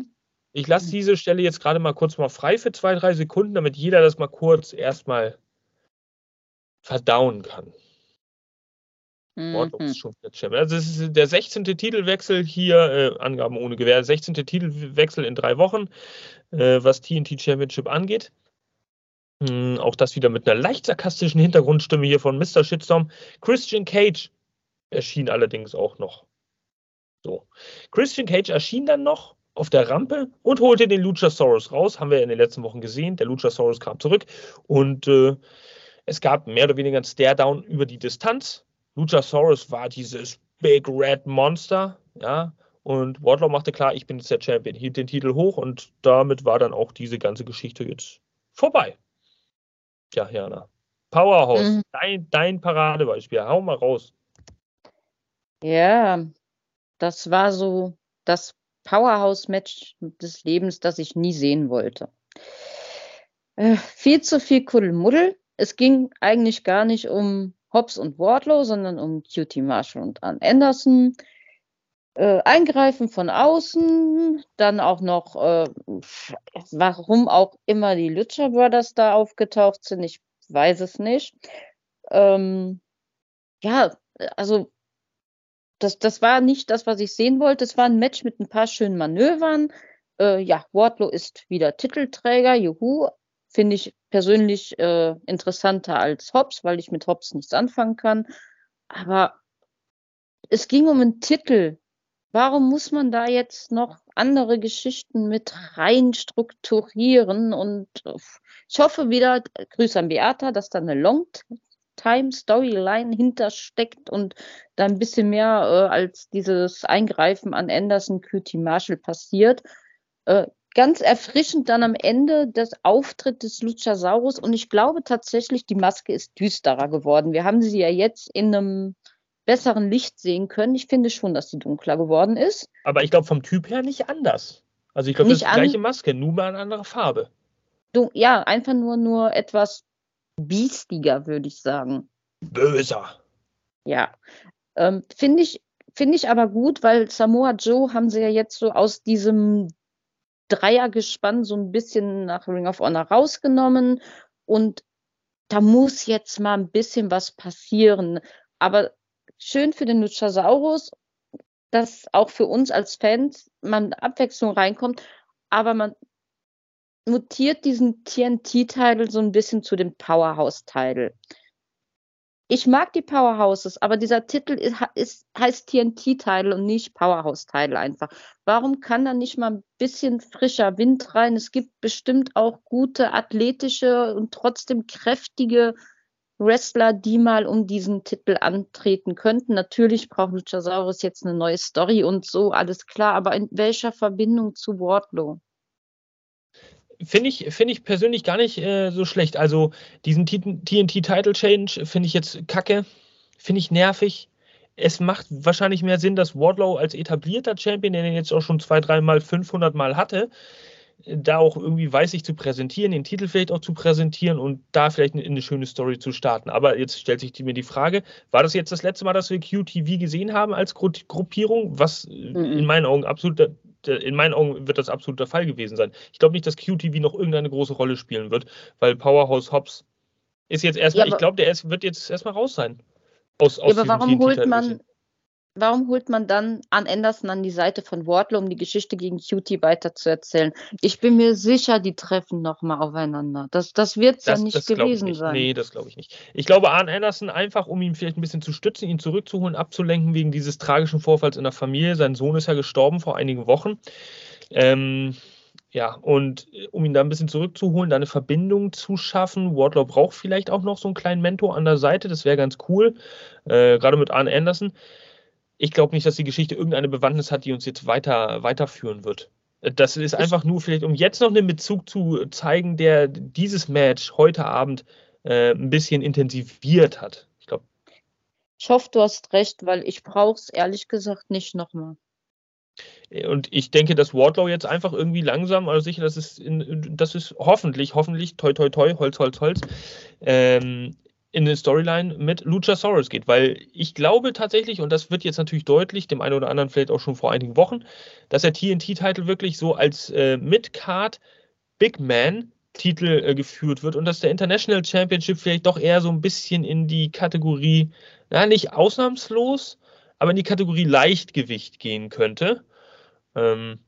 ich lasse diese Stelle jetzt gerade mal kurz mal frei für zwei, drei Sekunden, damit jeder das mal kurz erstmal verdauen kann. Mhm. schon Also es ist der 16. Titelwechsel hier, äh, Angaben ohne Gewähr, 16. Titelwechsel in drei Wochen, äh, was TNT Championship angeht. Hm, auch das wieder mit einer leicht sarkastischen Hintergrundstimme hier von Mr. Shitstorm. Christian Cage erschien allerdings auch noch. So. Christian Cage erschien dann noch auf der Rampe und holte den Luchasaurus raus. Haben wir in den letzten Wochen gesehen. Der Luchasaurus kam zurück und äh, es gab mehr oder weniger ein Stare-Down über die Distanz. Luchasaurus war dieses Big Red Monster, ja, und Wardlow machte klar, ich bin jetzt der Champion, hielt den Titel hoch und damit war dann auch diese ganze Geschichte jetzt vorbei. Tja, Jana. Powerhouse, mhm. dein, dein Paradebeispiel, hau mal raus. Ja, das war so das Powerhouse-Match des Lebens, das ich nie sehen wollte. Äh, viel zu viel Kuddelmuddel. Es ging eigentlich gar nicht um Hobbs und Wardlow, sondern um QT Marshall und Ann Anderson. Äh, eingreifen von außen, dann auch noch, äh, warum auch immer die Lucha Brothers da aufgetaucht sind, ich weiß es nicht. Ähm, ja, also das, das war nicht das, was ich sehen wollte. Es war ein Match mit ein paar schönen Manövern. Äh, ja, Wardlow ist wieder Titelträger, juhu. Finde ich persönlich äh, interessanter als Hobbs, weil ich mit Hobbs nichts anfangen kann. Aber es ging um einen Titel. Warum muss man da jetzt noch andere Geschichten mit rein strukturieren? Und äh, ich hoffe wieder, Grüße an Beata, dass da eine Long-Time-Storyline hintersteckt und da ein bisschen mehr äh, als dieses Eingreifen an Anderson, Cutie Marshall passiert. Äh, ganz erfrischend dann am Ende des Auftritt des Luchasaurus und ich glaube tatsächlich, die Maske ist düsterer geworden. Wir haben sie ja jetzt in einem besseren Licht sehen können. Ich finde schon, dass sie dunkler geworden ist. Aber ich glaube vom Typ her nicht anders. Also ich glaube, das ist die gleiche Maske, nur mal eine andere Farbe. Du, ja, einfach nur, nur etwas biestiger, würde ich sagen. Böser. Ja. Ähm, finde ich, finde ich aber gut, weil Samoa Joe haben sie ja jetzt so aus diesem Dreiergespann so ein bisschen nach Ring of Honor rausgenommen und da muss jetzt mal ein bisschen was passieren. Aber schön für den Luchasaurus, dass auch für uns als Fans man Abwechslung reinkommt, aber man mutiert diesen TNT-Title so ein bisschen zu dem Powerhouse-Title. Ich mag die Powerhouses, aber dieser Titel ist, ist heißt TNT-Title und nicht Powerhouse-Title einfach. Warum kann da nicht mal ein bisschen frischer Wind rein? Es gibt bestimmt auch gute athletische und trotzdem kräftige Wrestler, die mal um diesen Titel antreten könnten. Natürlich braucht Luchasaurus jetzt eine neue Story und so, alles klar, aber in welcher Verbindung zu Wardlow? Finde ich, find ich persönlich gar nicht äh, so schlecht. Also diesen TNT-Title Change finde ich jetzt kacke, finde ich nervig. Es macht wahrscheinlich mehr Sinn, dass Wardlow als etablierter Champion, den er jetzt auch schon zwei, dreimal, 500 Mal hatte, da auch irgendwie weiß ich zu präsentieren, den Titel vielleicht auch zu präsentieren und da vielleicht eine, eine schöne Story zu starten. Aber jetzt stellt sich mir die Frage, war das jetzt das letzte Mal, dass wir QTV gesehen haben als Gru Gruppierung? Was mhm. in meinen Augen absolut, in meinen Augen wird das absolut der Fall gewesen sein. Ich glaube nicht, dass QTV noch irgendeine große Rolle spielen wird, weil Powerhouse Hobbs ist jetzt erstmal, ja, ich glaube, der ist, wird jetzt erstmal raus sein. Aus, aus ja, aber warum holt man, warum holt man dann an Anderson an die Seite von Wardlow, um die Geschichte gegen Cutie weiterzuerzählen? Ich bin mir sicher, die treffen nochmal aufeinander. Das, das wird es ja nicht gewesen nicht. sein. Nee, das glaube ich nicht. Ich glaube, Arn Anderson einfach, um ihn vielleicht ein bisschen zu stützen, ihn zurückzuholen, abzulenken wegen dieses tragischen Vorfalls in der Familie. Sein Sohn ist ja gestorben vor einigen Wochen. Ähm, ja, und äh, um ihn da ein bisschen zurückzuholen, da eine Verbindung zu schaffen. Wardlow braucht vielleicht auch noch so einen kleinen Mentor an der Seite, das wäre ganz cool, äh, gerade mit Arne Anderson ich glaube nicht, dass die Geschichte irgendeine Bewandtnis hat, die uns jetzt weiter weiterführen wird. Das ist einfach nur vielleicht, um jetzt noch einen Bezug zu zeigen, der dieses Match heute Abend äh, ein bisschen intensiviert hat. Ich glaube. Ich hoffe, du hast recht, weil ich brauche es ehrlich gesagt nicht nochmal. Und ich denke, dass Wardlow jetzt einfach irgendwie langsam, also sicher, das ist, in, das ist hoffentlich, hoffentlich, toi, toi, toi, Holz, Holz, Holz, ähm, in eine Storyline mit Luchasaurus geht, weil ich glaube tatsächlich, und das wird jetzt natürlich deutlich, dem einen oder anderen vielleicht auch schon vor einigen Wochen, dass der TNT-Titel wirklich so als äh, Mid-Card Big Man-Titel äh, geführt wird und dass der International Championship vielleicht doch eher so ein bisschen in die Kategorie, na, nicht ausnahmslos, aber in die Kategorie Leichtgewicht gehen könnte. Ähm,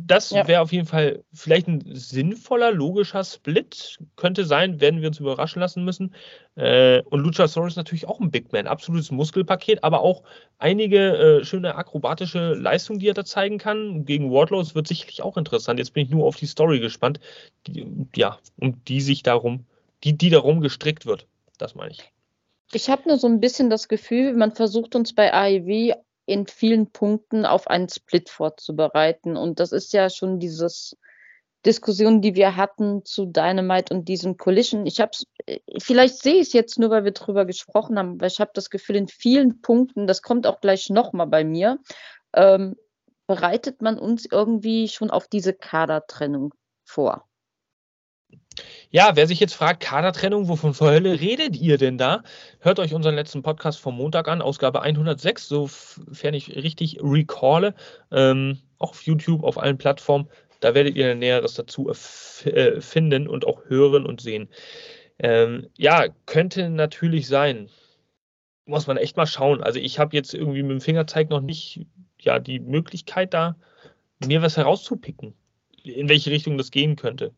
das ja. wäre auf jeden Fall vielleicht ein sinnvoller, logischer Split. Könnte sein, werden wir uns überraschen lassen müssen. Äh, und Luchasaurus ist natürlich auch ein Big Man, absolutes Muskelpaket, aber auch einige äh, schöne akrobatische Leistungen, die er da zeigen kann. Gegen Wardlow wird sicherlich auch interessant. Jetzt bin ich nur auf die Story gespannt, die, ja, um die sich darum, die, die darum gestrickt wird. Das meine ich. Ich habe nur so ein bisschen das Gefühl, man versucht uns bei AEW in vielen Punkten auf einen Split vorzubereiten. Und das ist ja schon dieses Diskussion, die wir hatten zu Dynamite und diesem Collision. Ich habe vielleicht sehe ich es jetzt nur, weil wir drüber gesprochen haben, weil ich habe das Gefühl, in vielen Punkten, das kommt auch gleich nochmal bei mir, ähm, bereitet man uns irgendwie schon auf diese Kadertrennung vor. Ja, wer sich jetzt fragt, Kadertrennung, wovon zur Hölle redet ihr denn da? Hört euch unseren letzten Podcast vom Montag an, Ausgabe 106, sofern ich richtig recalle, ähm, auch auf YouTube, auf allen Plattformen. Da werdet ihr Näheres dazu äh, finden und auch hören und sehen. Ähm, ja, könnte natürlich sein. Muss man echt mal schauen. Also ich habe jetzt irgendwie mit dem Fingerzeig noch nicht ja, die Möglichkeit da, mir was herauszupicken, in welche Richtung das gehen könnte.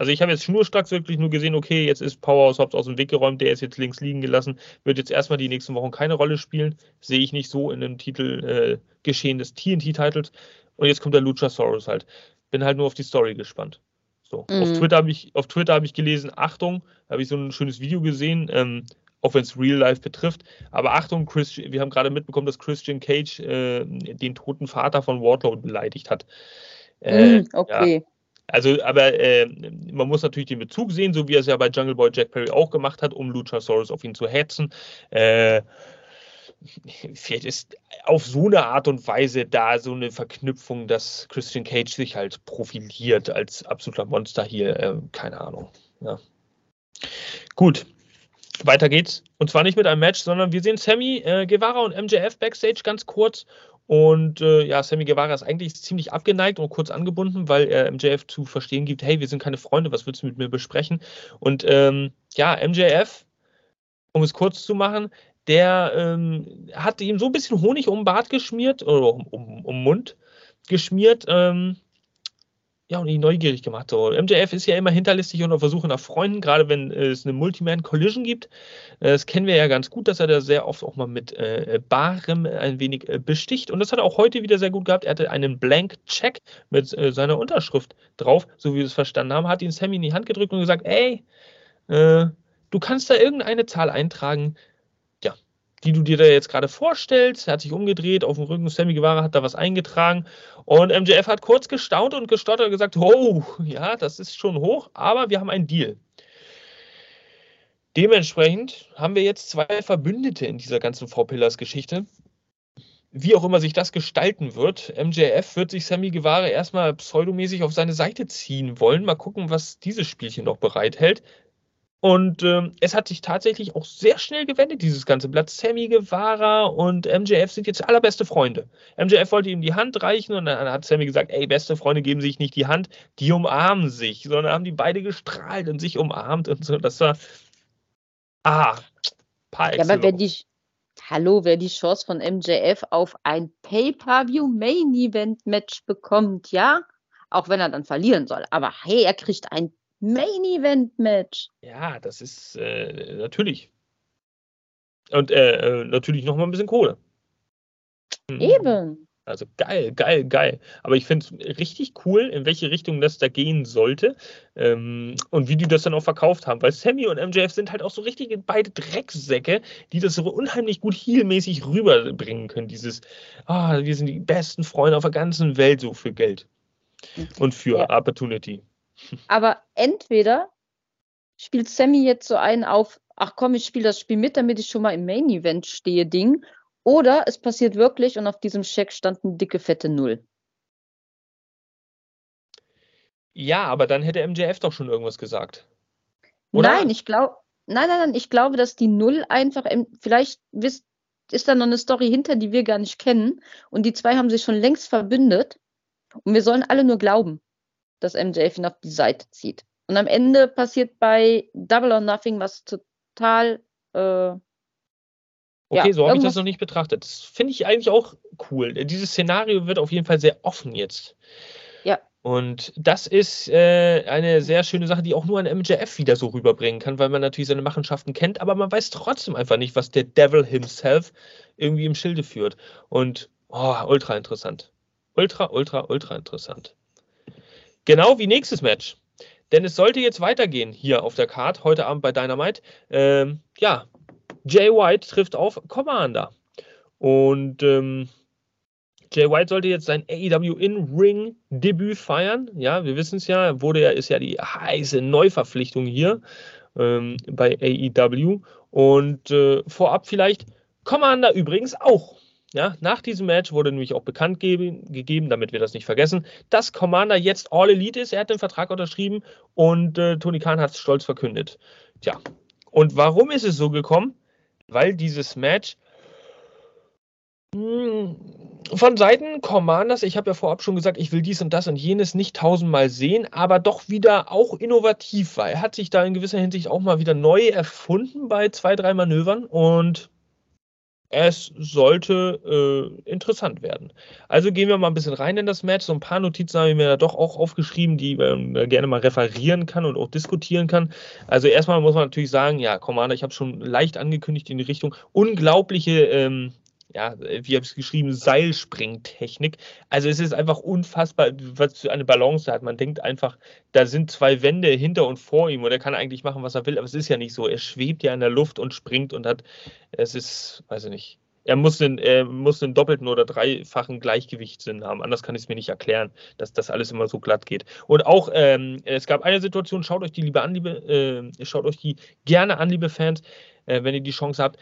Also ich habe jetzt schnurstracks wirklich nur gesehen, okay, jetzt ist Powerhouse Hobbs aus dem Weg geräumt, der ist jetzt links liegen gelassen, wird jetzt erstmal die nächsten Wochen keine Rolle spielen. Sehe ich nicht so in dem Titel äh, geschehen des TNT-Titles. Und jetzt kommt der Luchasaurus halt. Bin halt nur auf die Story gespannt. So. Mhm. Auf Twitter habe ich, auf ich gelesen, Achtung, habe ich so ein schönes Video gesehen, ähm, auch wenn es Real Life betrifft. Aber Achtung, Chris, wir haben gerade mitbekommen, dass Christian Cage äh, den toten Vater von Wardlow beleidigt hat. Äh, mhm, okay. Ja. Also, aber äh, man muss natürlich den Bezug sehen, so wie er es ja bei Jungle Boy Jack Perry auch gemacht hat, um Luchasaurus auf ihn zu hetzen. Äh, vielleicht ist auf so eine Art und Weise da so eine Verknüpfung, dass Christian Cage sich halt profiliert als absoluter Monster hier. Äh, keine Ahnung. Ja. Gut, weiter geht's. Und zwar nicht mit einem Match, sondern wir sehen Sammy äh, Guevara und MJF backstage ganz kurz und äh, ja, Sammy Guevara ist eigentlich ziemlich abgeneigt und kurz angebunden, weil er MJF zu verstehen gibt, hey, wir sind keine Freunde, was willst du mit mir besprechen? Und ähm, ja, MJF, um es kurz zu machen, der ähm, hat ihm so ein bisschen Honig um den Bart geschmiert oder um, um, um Mund geschmiert. Ähm, ja, und ihn neugierig gemacht. So, MJF ist ja immer hinterlistig und auf Versuche nach Freunden, gerade wenn äh, es eine Multiman-Collision gibt. Äh, das kennen wir ja ganz gut, dass er da sehr oft auch mal mit äh, Barem ein wenig äh, besticht. Und das hat er auch heute wieder sehr gut gehabt. Er hatte einen Blank-Check mit äh, seiner Unterschrift drauf, so wie wir es verstanden haben, hat ihn Sammy in die Hand gedrückt und gesagt, ey, äh, du kannst da irgendeine Zahl eintragen, die du dir da jetzt gerade vorstellst. Er hat sich umgedreht, auf dem Rücken Sammy Guevara hat da was eingetragen und MJF hat kurz gestaunt und gestottert und gesagt, oh, ja, das ist schon hoch, aber wir haben einen Deal. Dementsprechend haben wir jetzt zwei Verbündete in dieser ganzen Four Pillars Geschichte. Wie auch immer sich das gestalten wird, MJF wird sich Sammy Guevara erstmal pseudomäßig auf seine Seite ziehen wollen. Mal gucken, was dieses Spielchen noch bereithält. Und ähm, es hat sich tatsächlich auch sehr schnell gewendet, dieses ganze Blatt. Sammy Guevara und MJF sind jetzt allerbeste Freunde. MJF wollte ihm die Hand reichen und dann hat Sammy gesagt, ey, beste Freunde geben sich nicht die Hand, die umarmen sich, sondern haben die beide gestrahlt und sich umarmt und so. Das war, ah, par Ja, aber wer die, hallo, wer die Chance von MJF auf ein Pay-Per-View-Main-Event-Match bekommt, ja, auch wenn er dann verlieren soll. Aber hey, er kriegt ein Main Event Match. Ja, das ist äh, natürlich. Und äh, äh natürlich nochmal ein bisschen Kohle. Mhm. Eben. Also geil, geil, geil. Aber ich finde es richtig cool, in welche Richtung das da gehen sollte ähm, und wie die das dann auch verkauft haben. Weil Sammy und MJF sind halt auch so richtige beide Drecksäcke, die das so unheimlich gut heelmäßig rüberbringen können. Dieses, ah, wir sind die besten Freunde auf der ganzen Welt, so für Geld. Mhm. Und für ja. Opportunity. Aber entweder spielt Sammy jetzt so einen auf, ach komm, ich spiele das Spiel mit, damit ich schon mal im Main Event stehe, Ding. Oder es passiert wirklich und auf diesem Scheck stand eine dicke, fette Null. Ja, aber dann hätte MJF doch schon irgendwas gesagt. Oder? Nein, ich glaube, nein, nein, nein, ich glaube, dass die Null einfach, vielleicht wisst, ist da noch eine Story hinter, die wir gar nicht kennen. Und die zwei haben sich schon längst verbündet. Und wir sollen alle nur glauben dass MJF ihn auf die Seite zieht. Und am Ende passiert bei Double or Nothing was total. Äh, Okay, ja, so habe ich das noch nicht betrachtet. Das finde ich eigentlich auch cool. Dieses Szenario wird auf jeden Fall sehr offen jetzt. Ja. Und das ist äh, eine sehr schöne Sache, die auch nur ein MJF wieder so rüberbringen kann, weil man natürlich seine Machenschaften kennt, aber man weiß trotzdem einfach nicht, was der Devil himself irgendwie im Schilde führt. Und oh, ultra interessant. Ultra, ultra, ultra interessant. Genau wie nächstes Match. Denn es sollte jetzt weitergehen hier auf der Card, heute Abend bei Dynamite. Ähm, ja, Jay White trifft auf Commander. Und ähm, Jay White sollte jetzt sein AEW In-Ring-Debüt feiern. Ja, wir wissen es ja, wurde ja, ist ja die heiße Neuverpflichtung hier ähm, bei AEW. Und äh, vorab vielleicht Commander übrigens auch ja, nach diesem Match wurde nämlich auch bekannt gegeben, damit wir das nicht vergessen, dass Commander jetzt All Elite ist. Er hat den Vertrag unterschrieben und äh, Tony Khan hat es stolz verkündet. Tja, und warum ist es so gekommen? Weil dieses Match hm, von Seiten Commanders, ich habe ja vorab schon gesagt, ich will dies und das und jenes nicht tausendmal sehen, aber doch wieder auch innovativ war. Er hat sich da in gewisser Hinsicht auch mal wieder neu erfunden bei zwei, drei Manövern und es sollte äh, interessant werden. Also gehen wir mal ein bisschen rein in das Match. So ein paar Notizen habe ich mir da doch auch aufgeschrieben, die man äh, gerne mal referieren kann und auch diskutieren kann. Also erstmal muss man natürlich sagen, ja, Commander, ich habe schon leicht angekündigt in die Richtung unglaubliche ähm, ja, wie habe ich es geschrieben, Seilspringtechnik. Also es ist einfach unfassbar, was für eine Balance hat. Man denkt einfach, da sind zwei Wände hinter und vor ihm und er kann eigentlich machen, was er will, aber es ist ja nicht so. Er schwebt ja in der Luft und springt und hat, es ist, weiß ich nicht. Er muss den, er muss den doppelten oder dreifachen Gleichgewichtssinn haben. Anders kann ich es mir nicht erklären, dass das alles immer so glatt geht. Und auch, ähm, es gab eine Situation, schaut euch die lieber an, liebe, äh, schaut euch die gerne an, liebe Fans, äh, wenn ihr die Chance habt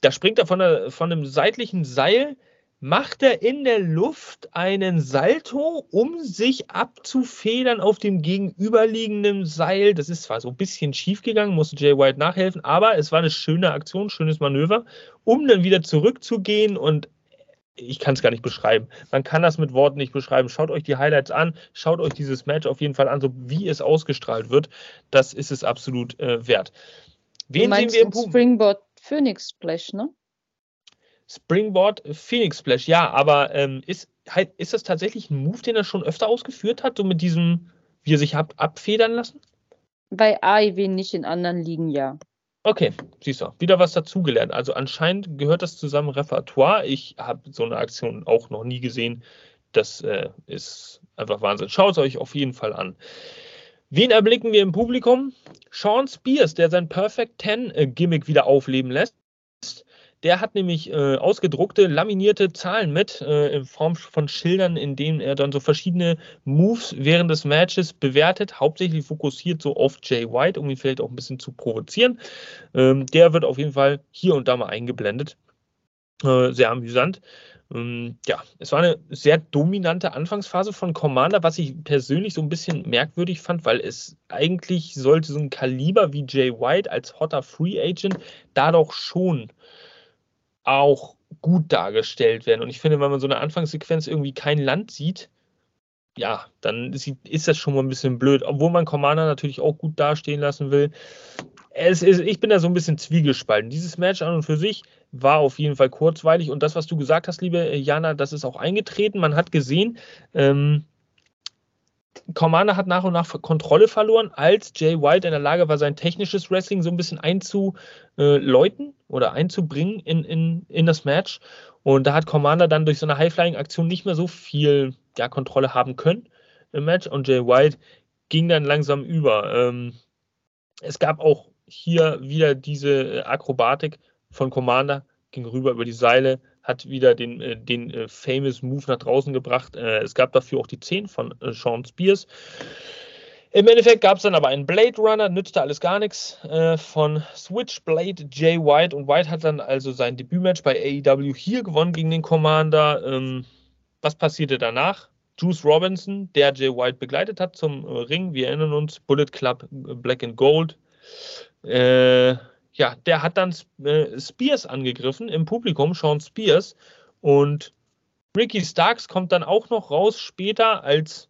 da springt er von, der, von einem seitlichen Seil, macht er in der Luft einen Salto, um sich abzufedern auf dem gegenüberliegenden Seil. Das ist zwar so ein bisschen schief gegangen, musste Jay White nachhelfen, aber es war eine schöne Aktion, schönes Manöver, um dann wieder zurückzugehen und ich kann es gar nicht beschreiben. Man kann das mit Worten nicht beschreiben. Schaut euch die Highlights an, schaut euch dieses Match auf jeden Fall an, so wie es ausgestrahlt wird. Das ist es absolut äh, wert. Wen sehen wir im Springboard Phoenix Splash, ne? Springboard Phoenix Splash, ja, aber ähm, ist halt, ist das tatsächlich ein Move, den er schon öfter ausgeführt hat, so mit diesem, wie er sich hat abfedern lassen? Bei AIW nicht, in anderen Ligen ja. Okay, siehst du, wieder was dazugelernt. Also anscheinend gehört das zusammen Repertoire. Ich habe so eine Aktion auch noch nie gesehen. Das äh, ist einfach Wahnsinn. Schaut es euch auf jeden Fall an. Wen erblicken wir im Publikum? Sean Spears, der sein Perfect Ten äh, Gimmick wieder aufleben lässt. Der hat nämlich äh, ausgedruckte, laminierte Zahlen mit äh, in Form von Schildern, in denen er dann so verschiedene Moves während des Matches bewertet, hauptsächlich fokussiert so auf Jay White, um ihn vielleicht auch ein bisschen zu provozieren. Ähm, der wird auf jeden Fall hier und da mal eingeblendet. Äh, sehr amüsant. Ähm, ja, es war eine sehr dominante Anfangsphase von Commander, was ich persönlich so ein bisschen merkwürdig fand, weil es eigentlich sollte so ein Kaliber wie Jay White als hotter Free Agent da doch schon auch gut dargestellt werden. Und ich finde, wenn man so eine Anfangssequenz irgendwie kein Land sieht, ja, dann ist das schon mal ein bisschen blöd, obwohl man Commander natürlich auch gut dastehen lassen will. Es ist, ich bin da so ein bisschen zwiegespalten. Dieses Match an und für sich war auf jeden Fall kurzweilig und das, was du gesagt hast, liebe Jana, das ist auch eingetreten. Man hat gesehen, ähm, Commander hat nach und nach Kontrolle verloren, als Jay White in der Lage war, sein technisches Wrestling so ein bisschen einzuläuten oder einzubringen in, in, in das Match. Und da hat Commander dann durch so eine High-Flying-Aktion nicht mehr so viel ja, Kontrolle haben können im Match. Und Jay White ging dann langsam über. Ähm, es gab auch hier wieder diese äh, Akrobatik von Commander, ging rüber über die Seile, hat wieder den, äh, den äh, famous Move nach draußen gebracht. Es gab dafür auch die 10 von Sean Spears. Im Endeffekt gab es dann aber einen Blade Runner, nützte alles gar nichts, äh, von Switchblade Jay White. Und White hat dann also sein Debütmatch bei AEW hier gewonnen gegen den Commander. Ähm, was passierte danach? Juice Robinson, der Jay White begleitet hat zum Ring, wir erinnern uns, Bullet Club Black and Gold. Äh, ja, der hat dann äh, Spears angegriffen im Publikum, Sean Spears. Und Ricky Starks kommt dann auch noch raus später als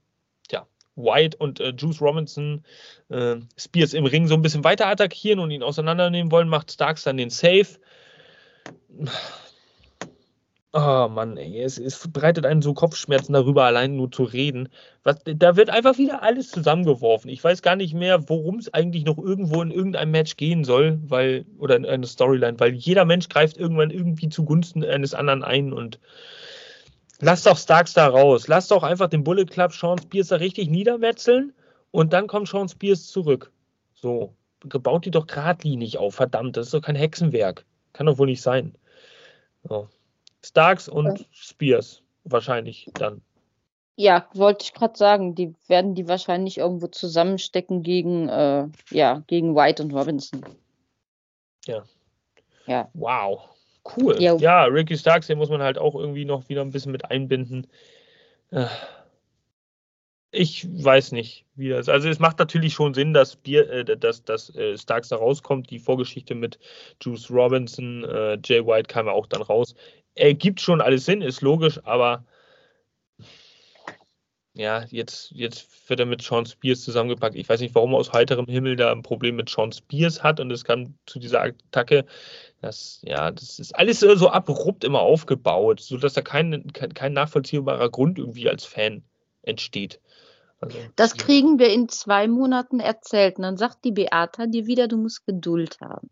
ja, White und äh, Juice Robinson äh, Spears im Ring so ein bisschen weiter attackieren und ihn auseinandernehmen wollen, macht Starks dann den Save. Oh Mann, ey, es, es, bereitet einen so Kopfschmerzen darüber, allein nur zu reden. Was, da wird einfach wieder alles zusammengeworfen. Ich weiß gar nicht mehr, worum es eigentlich noch irgendwo in irgendeinem Match gehen soll, weil, oder in einer Storyline, weil jeder Mensch greift irgendwann irgendwie zugunsten eines anderen ein und lass doch Starks da raus. Lass doch einfach den Bullet Club Sean Spears da richtig niedermetzeln und dann kommt Sean Spears zurück. So, baut die doch geradlinig auf, verdammt, das ist doch kein Hexenwerk. Kann doch wohl nicht sein. So. Starks und Spears wahrscheinlich dann. Ja, wollte ich gerade sagen, die werden die wahrscheinlich irgendwo zusammenstecken gegen, äh, ja, gegen White und Robinson. Ja. Ja. Wow. Cool. Ja. ja, Ricky Starks, den muss man halt auch irgendwie noch wieder ein bisschen mit einbinden. Äh, ich weiß nicht, wie das. Also es macht natürlich schon Sinn, dass, Bier, äh, dass, dass äh, Starks da rauskommt. Die Vorgeschichte mit Juice Robinson, äh, Jay White kam ja auch dann raus ergibt schon alles Sinn, ist logisch, aber ja, jetzt, jetzt wird er mit Sean Spears zusammengepackt. Ich weiß nicht, warum er aus heiterem Himmel da ein Problem mit Sean Spears hat und es kam zu dieser Attacke. Das, ja, das ist alles so abrupt immer aufgebaut, sodass da kein, kein, kein nachvollziehbarer Grund irgendwie als Fan entsteht. Also, das kriegen wir in zwei Monaten erzählt. Und dann sagt die Beata dir wieder, du musst Geduld haben.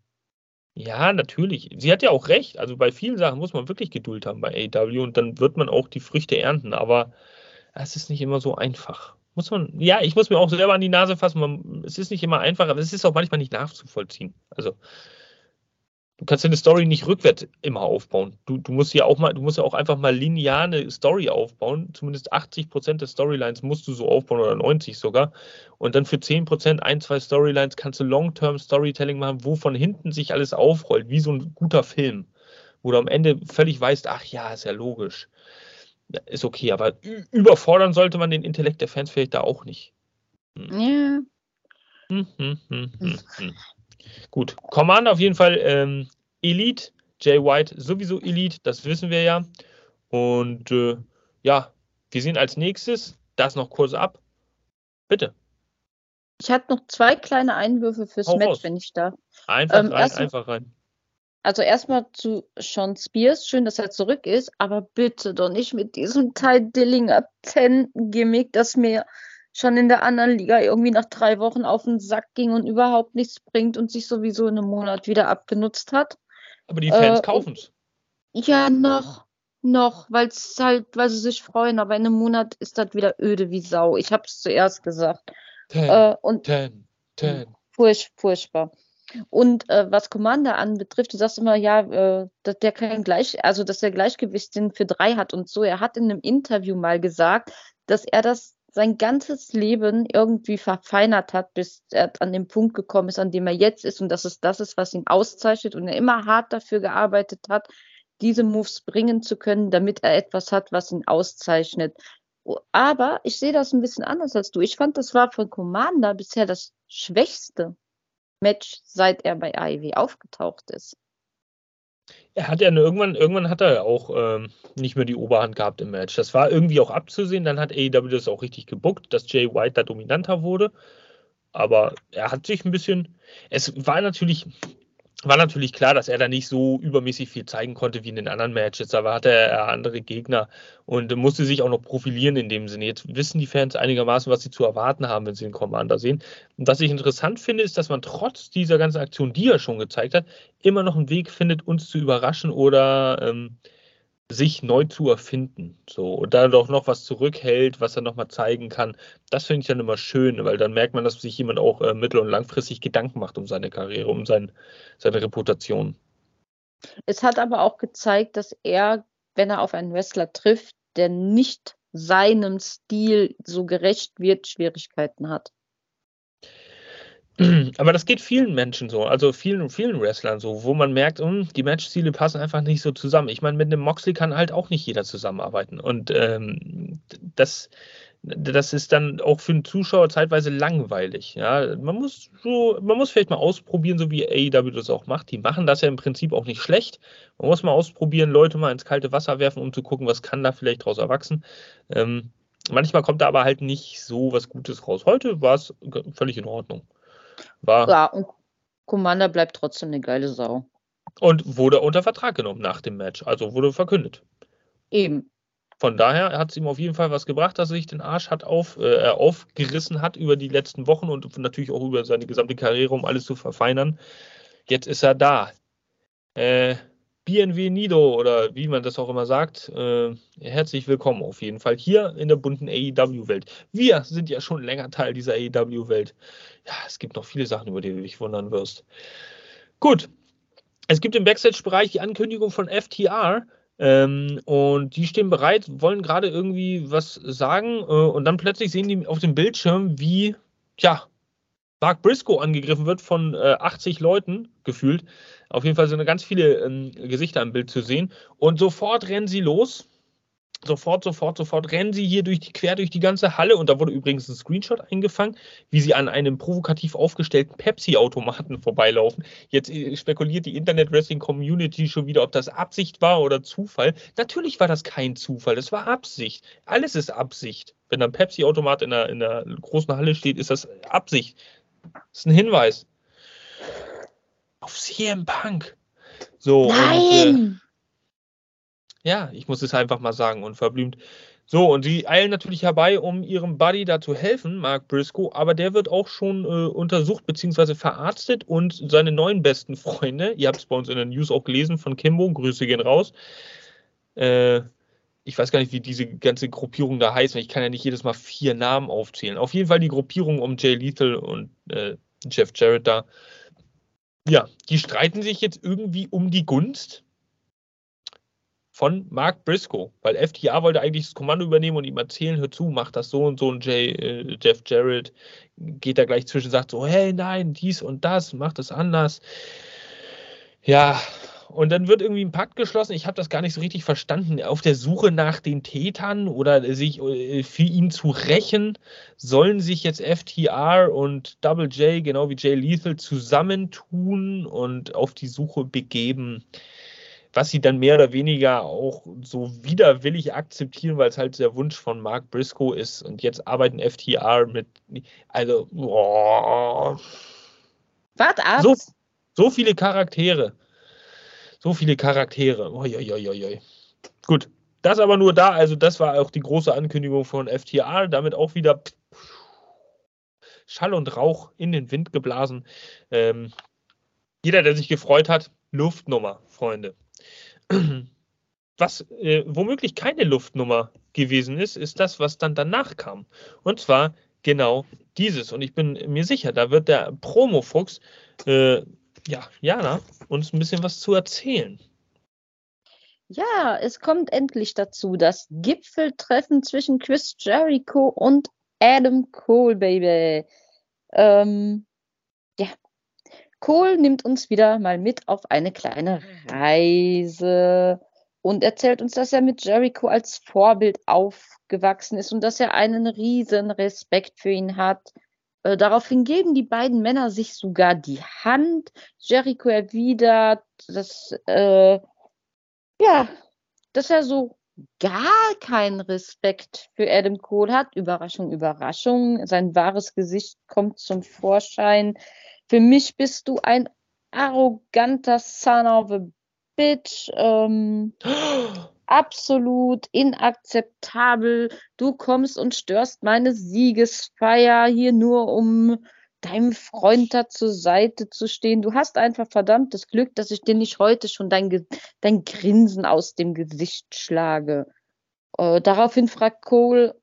Ja, natürlich. Sie hat ja auch recht. Also bei vielen Sachen muss man wirklich Geduld haben bei AW und dann wird man auch die Früchte ernten. Aber es ist nicht immer so einfach. Muss man, ja, ich muss mir auch selber an die Nase fassen. Man, es ist nicht immer einfach, aber es ist auch manchmal nicht nachzuvollziehen. Also Du kannst eine Story nicht rückwärts immer aufbauen. Du, du musst ja auch mal, du musst ja auch einfach mal linear eine Story aufbauen. Zumindest 80 Prozent des Storylines musst du so aufbauen oder 90 sogar. Und dann für 10 Prozent, ein, zwei Storylines kannst du Long-Term Storytelling machen, wo von hinten sich alles aufrollt, wie so ein guter Film. Wo du am Ende völlig weißt, ach ja, ist ja logisch. Ja, ist okay, aber überfordern sollte man den Intellekt der Fans vielleicht da auch nicht. Hm. Ja. Hm, hm, hm, hm, hm. Gut, Commander auf jeden Fall ähm, Elite. Jay White sowieso Elite, das wissen wir ja. Und äh, ja, wir sehen als nächstes das noch kurz ab. Bitte. Ich hatte noch zwei kleine Einwürfe fürs Hau Match, raus. wenn ich da. Einfach ähm, rein, einfach rein. Also erstmal zu Sean Spears, schön, dass er zurück ist, aber bitte doch nicht mit diesem Ty Dillinger 10 Gimmick, das mir schon in der anderen Liga irgendwie nach drei Wochen auf den Sack ging und überhaupt nichts bringt und sich sowieso in einem Monat wieder abgenutzt hat. Aber die Fans äh, kaufen es. Ja, noch, noch, weil es halt, weil sie sich freuen, aber in einem Monat ist das wieder öde wie Sau. Ich habe es zuerst gesagt. Ten, äh, und ten, ten. Furch, furchtbar. Und äh, was Commander anbetrifft, du sagst immer, ja, äh, dass der kein Gleich, also dass der Gleichgewichtssinn für drei hat und so. Er hat in einem Interview mal gesagt, dass er das sein ganzes Leben irgendwie verfeinert hat, bis er an den Punkt gekommen ist, an dem er jetzt ist und dass es das ist, was ihn auszeichnet und er immer hart dafür gearbeitet hat, diese Moves bringen zu können, damit er etwas hat, was ihn auszeichnet. Aber ich sehe das ein bisschen anders als du. Ich fand, das war von Commander bisher das schwächste Match, seit er bei AEW aufgetaucht ist. Er hat ja irgendwann, irgendwann hat er auch ähm, nicht mehr die Oberhand gehabt im Match. Das war irgendwie auch abzusehen. Dann hat AEW das auch richtig gebuckt, dass Jay White da dominanter wurde. Aber er hat sich ein bisschen. Es war natürlich, war natürlich klar, dass er da nicht so übermäßig viel zeigen konnte wie in den anderen Matches. Da hatte er andere Gegner und musste sich auch noch profilieren in dem Sinne. Jetzt wissen die Fans einigermaßen, was sie zu erwarten haben, wenn sie den Commander sehen. Und was ich interessant finde, ist, dass man trotz dieser ganzen Aktion, die er schon gezeigt hat, immer noch einen Weg findet, uns zu überraschen oder ähm, sich neu zu erfinden. So, und da doch noch was zurückhält, was er nochmal zeigen kann. Das finde ich dann immer schön, weil dann merkt man, dass sich jemand auch äh, mittel- und langfristig Gedanken macht um seine Karriere, um sein, seine Reputation. Es hat aber auch gezeigt, dass er, wenn er auf einen Wrestler trifft, der nicht seinem Stil so gerecht wird, Schwierigkeiten hat. Aber das geht vielen Menschen so, also vielen, vielen Wrestlern so, wo man merkt, mh, hm, die Matchziele passen einfach nicht so zusammen. Ich meine, mit einem Moxley kann halt auch nicht jeder zusammenarbeiten. Und ähm, das, das ist dann auch für einen Zuschauer zeitweise langweilig. Ja, man muss so, man muss vielleicht mal ausprobieren, so wie AEW das auch macht. Die machen das ja im Prinzip auch nicht schlecht. Man muss mal ausprobieren, Leute mal ins kalte Wasser werfen, um zu gucken, was kann da vielleicht draus erwachsen. Ähm, manchmal kommt da aber halt nicht so was Gutes raus. Heute war es völlig in Ordnung. War ja, und Commander bleibt trotzdem eine geile Sau. Und wurde unter Vertrag genommen nach dem Match, also wurde verkündet. Eben. Von daher hat es ihm auf jeden Fall was gebracht, dass er sich den Arsch hat auf, äh, aufgerissen hat über die letzten Wochen und natürlich auch über seine gesamte Karriere, um alles zu verfeinern. Jetzt ist er da. Äh, Bienvenido oder wie man das auch immer sagt. Äh, herzlich willkommen auf jeden Fall hier in der bunten AEW-Welt. Wir sind ja schon länger Teil dieser AEW-Welt. Ja, es gibt noch viele Sachen, über die du dich wundern wirst. Gut. Es gibt im Backstage-Bereich die Ankündigung von FTR. Ähm, und die stehen bereit, wollen gerade irgendwie was sagen. Äh, und dann plötzlich sehen die auf dem Bildschirm, wie, ja, Mark Briscoe angegriffen wird von äh, 80 Leuten gefühlt. Auf jeden Fall sind ganz viele ähm, Gesichter im Bild zu sehen. Und sofort rennen sie los. Sofort, sofort, sofort rennen sie hier durch die, quer durch die ganze Halle. Und da wurde übrigens ein Screenshot eingefangen, wie sie an einem provokativ aufgestellten Pepsi-Automaten vorbeilaufen. Jetzt äh, spekuliert die Internet-Wrestling-Community schon wieder, ob das Absicht war oder Zufall. Natürlich war das kein Zufall, das war Absicht. Alles ist Absicht. Wenn ein Pepsi-Automat in einer, in einer großen Halle steht, ist das Absicht. Das ist ein Hinweis auf CM Punk. So, Nein! Und, äh, ja, ich muss es einfach mal sagen, unverblümt. So, und sie eilen natürlich herbei, um ihrem Buddy da zu helfen, Mark Briscoe, aber der wird auch schon äh, untersucht bzw. verarztet und seine neuen besten Freunde, ihr habt es bei uns in den News auch gelesen von Kimbo, Grüße gehen raus. Äh, ich weiß gar nicht, wie diese ganze Gruppierung da heißt, weil ich kann ja nicht jedes Mal vier Namen aufzählen. Auf jeden Fall die Gruppierung um Jay Lethal und äh, Jeff Jarrett da ja, die streiten sich jetzt irgendwie um die Gunst von Mark Briscoe, weil FTA wollte eigentlich das Kommando übernehmen und ihm erzählen, hör zu, mach das so und so und Jay, äh, Jeff Jarrett geht da gleich zwischen, sagt so, hey, nein, dies und das, mach das anders. Ja, und dann wird irgendwie ein Pakt geschlossen. Ich habe das gar nicht so richtig verstanden. Auf der Suche nach den Tätern oder sich äh, für ihn zu rächen, sollen sich jetzt FTR und Double J, genau wie Jay Lethal, zusammentun und auf die Suche begeben. Was sie dann mehr oder weniger auch so widerwillig akzeptieren, weil es halt der Wunsch von Mark Briscoe ist. Und jetzt arbeiten FTR mit, also, boah. Wart ab. So, so viele Charaktere. So viele Charaktere. Uiuiuiui. Gut, das aber nur da. Also das war auch die große Ankündigung von FTA. Damit auch wieder Schall und Rauch in den Wind geblasen. Ähm, jeder, der sich gefreut hat, Luftnummer, Freunde. Was äh, womöglich keine Luftnummer gewesen ist, ist das, was dann danach kam. Und zwar genau dieses. Und ich bin mir sicher, da wird der Promo-Fuchs, äh, ja, Jana, uns ein bisschen was zu erzählen. Ja, es kommt endlich dazu, das Gipfeltreffen zwischen Chris Jericho und Adam Cole, Baby. Ähm, Cole nimmt uns wieder mal mit auf eine kleine Reise und erzählt uns, dass er mit Jericho als Vorbild aufgewachsen ist und dass er einen riesen Respekt für ihn hat. Äh, daraufhin geben die beiden Männer sich sogar die Hand. Jericho erwidert, dass, äh, ja, dass er so gar keinen Respekt für Adam Cole hat. Überraschung, Überraschung. Sein wahres Gesicht kommt zum Vorschein. Für mich bist du ein arroganter Son of a Bitch. Ähm, absolut inakzeptabel. Du kommst und störst meine Siegesfeier hier nur, um deinem Freund da zur Seite zu stehen. Du hast einfach verdammtes Glück, dass ich dir nicht heute schon dein, dein Grinsen aus dem Gesicht schlage. Äh, daraufhin fragt Cole,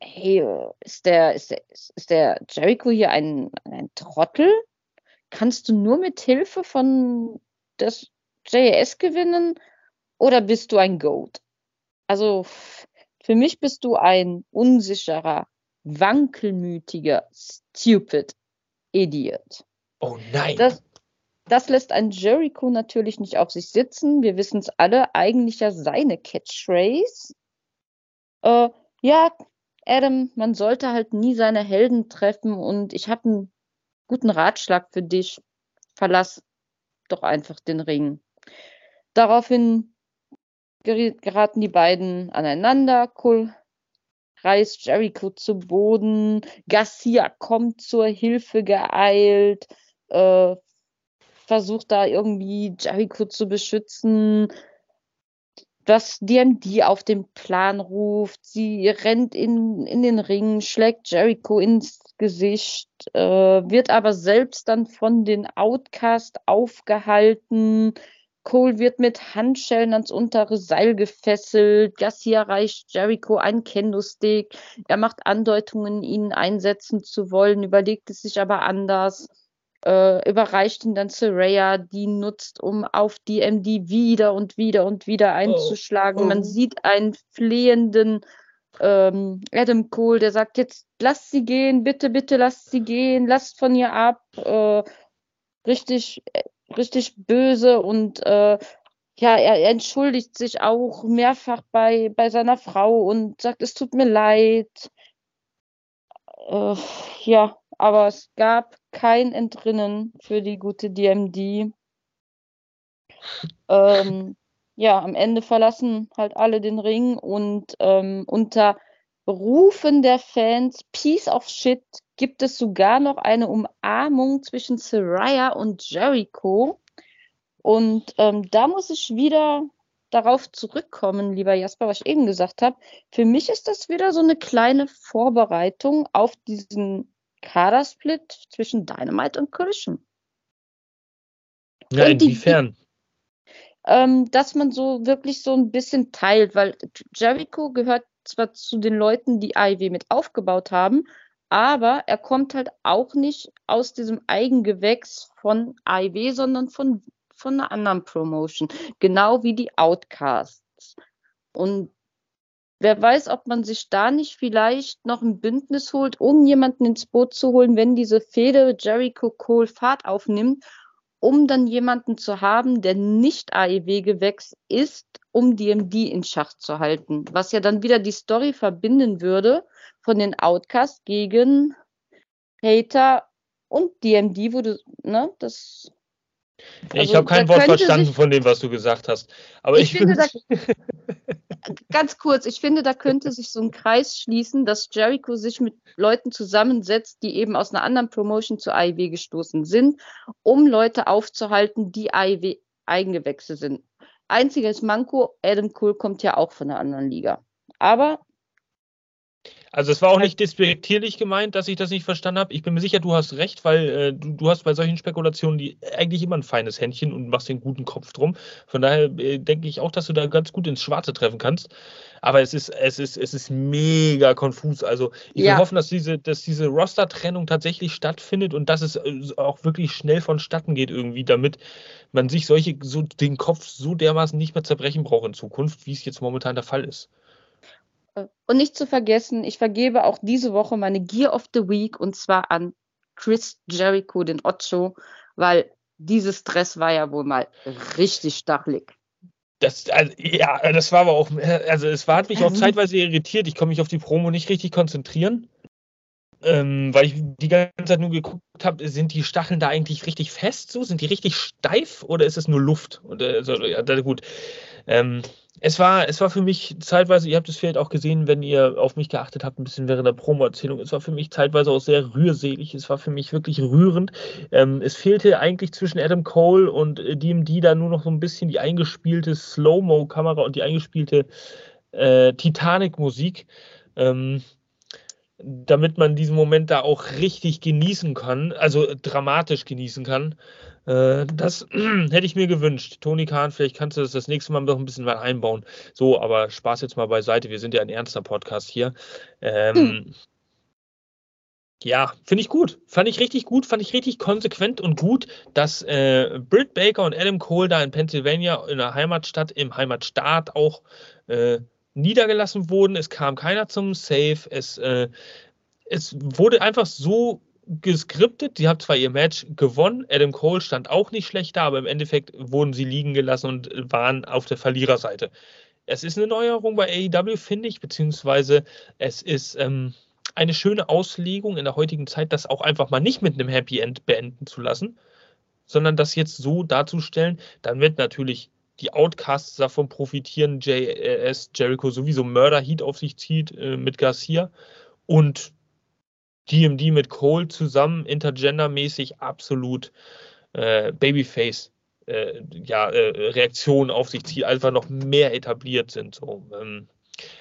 hey, ist der, ist der, ist der Jericho hier ein, ein Trottel? Kannst du nur mit Hilfe von des JS gewinnen oder bist du ein Goat? Also für mich bist du ein unsicherer, wankelmütiger, stupid Idiot. Oh nein. Das, das lässt ein Jericho natürlich nicht auf sich sitzen. Wir wissen es alle, eigentlich ja seine Catchphrase. Äh, ja, Adam, man sollte halt nie seine Helden treffen und ich habe einen guten Ratschlag für dich. Verlass doch einfach den Ring. Daraufhin geraten die beiden aneinander. Cole reißt Jericho zu Boden. Garcia kommt zur Hilfe geeilt, äh, versucht da irgendwie Jericho zu beschützen. Das DMD auf den Plan ruft. Sie rennt in, in den Ring, schlägt Jericho ins Gesicht, äh, wird aber selbst dann von den Outcast aufgehalten. Cole wird mit Handschellen ans untere Seil gefesselt. Garcia reicht Jericho ein Kendo-Stick. Er macht Andeutungen, ihn einsetzen zu wollen, überlegt es sich aber anders. Äh, überreicht ihn dann Saraya, die nutzt, um auf DMD wieder und wieder und wieder einzuschlagen. Oh. Oh. Man sieht einen flehenden ähm, Adam Cole, der sagt jetzt, lasst sie gehen, bitte, bitte lasst sie gehen, lasst von ihr ab. Äh, richtig äh, richtig böse und äh, ja, er, er, entschuldigt sich auch mehrfach bei, bei seiner Frau und sagt, es tut mir leid. Äh, ja, aber es gab kein Entrinnen für die gute DMD. Ähm, ja, am Ende verlassen halt alle den Ring und ähm, unter Rufen der Fans Piece of Shit gibt es sogar noch eine Umarmung zwischen Saraya und Jericho. Und ähm, da muss ich wieder darauf zurückkommen, lieber Jasper, was ich eben gesagt habe. Für mich ist das wieder so eine kleine Vorbereitung auf diesen Kadersplit zwischen Dynamite und Collision. Ja, und inwiefern? Die, ähm, dass man so wirklich so ein bisschen teilt, weil Jericho gehört zwar zu den Leuten, die AIW mit aufgebaut haben, aber er kommt halt auch nicht aus diesem Eigengewächs von AIW, sondern von, von einer anderen Promotion. Genau wie die Outcasts. Und wer weiß, ob man sich da nicht vielleicht noch ein Bündnis holt, um jemanden ins Boot zu holen, wenn diese Fehde Jericho Cole Fahrt aufnimmt um dann jemanden zu haben, der nicht AEW-Gewächs ist, um DMD in Schach zu halten. Was ja dann wieder die Story verbinden würde von den Outcasts gegen Hater und DMD, wo du, ne, das. Also, ich habe kein Wort verstanden sich, von dem, was du gesagt hast. Aber ich, ich finde, da, ganz kurz, ich finde, da könnte sich so ein Kreis schließen, dass Jericho sich mit Leuten zusammensetzt, die eben aus einer anderen Promotion zur AIW gestoßen sind, um Leute aufzuhalten, die AIW Eigengewächse sind. Einziges Manko, Adam Cole kommt ja auch von der anderen Liga. Aber also es war auch nicht despektierlich gemeint, dass ich das nicht verstanden habe. Ich bin mir sicher, du hast recht, weil äh, du, du, hast bei solchen Spekulationen die eigentlich immer ein feines Händchen und machst den guten Kopf drum. Von daher äh, denke ich auch, dass du da ganz gut ins Schwarze treffen kannst. Aber es ist, es ist, es ist mega konfus. Also ich ja. will hoffen, dass diese, dass diese Roster-Trennung tatsächlich stattfindet und dass es äh, auch wirklich schnell vonstatten geht irgendwie, damit man sich solche, so den Kopf so dermaßen nicht mehr zerbrechen braucht in Zukunft, wie es jetzt momentan der Fall ist. Und nicht zu vergessen, ich vergebe auch diese Woche meine Gear of the Week und zwar an Chris Jericho, den Ocho, weil dieses Dress war ja wohl mal richtig stachelig. Das, also, ja, das war aber auch, also es war, hat mich auch zeitweise irritiert. Ich konnte mich auf die Promo nicht richtig konzentrieren, ähm, weil ich die ganze Zeit nur geguckt habe, sind die Stacheln da eigentlich richtig fest so? Sind die richtig steif oder ist es nur Luft? Und, also, ja, gut. Ähm, es war, es war für mich zeitweise, ihr habt es vielleicht auch gesehen, wenn ihr auf mich geachtet habt, ein bisschen während der Promo-Erzählung, es war für mich zeitweise auch sehr rührselig, es war für mich wirklich rührend. Ähm, es fehlte eigentlich zwischen Adam Cole und äh, DMD da nur noch so ein bisschen die eingespielte Slow-Mo-Kamera und die eingespielte äh, Titanic-Musik. Ähm, damit man diesen Moment da auch richtig genießen kann, also dramatisch genießen kann. Äh, das hätte ich mir gewünscht. Toni Kahn, vielleicht kannst du das das nächste Mal noch ein bisschen mal einbauen. So, aber Spaß jetzt mal beiseite. Wir sind ja ein ernster Podcast hier. Ähm, hm. Ja, finde ich gut. Fand ich richtig gut, fand ich richtig konsequent und gut, dass äh, Britt Baker und Adam Cole da in Pennsylvania in der Heimatstadt, im Heimatstaat auch äh, niedergelassen wurden. Es kam keiner zum Safe. Es, äh, es wurde einfach so geskriptet. Sie haben zwar ihr Match gewonnen, Adam Cole stand auch nicht schlecht da, aber im Endeffekt wurden sie liegen gelassen und waren auf der Verliererseite. Es ist eine Neuerung bei AEW, finde ich, beziehungsweise es ist ähm, eine schöne Auslegung in der heutigen Zeit, das auch einfach mal nicht mit einem Happy End beenden zu lassen, sondern das jetzt so darzustellen, damit natürlich die Outcasts davon profitieren, JS Jericho sowieso Murder Heat auf sich zieht äh, mit Garcia und DMD mit Cole zusammen intergendermäßig absolut äh, Babyface äh, ja, äh, Reaktionen auf sich zieht, einfach noch mehr etabliert sind. So. Ähm,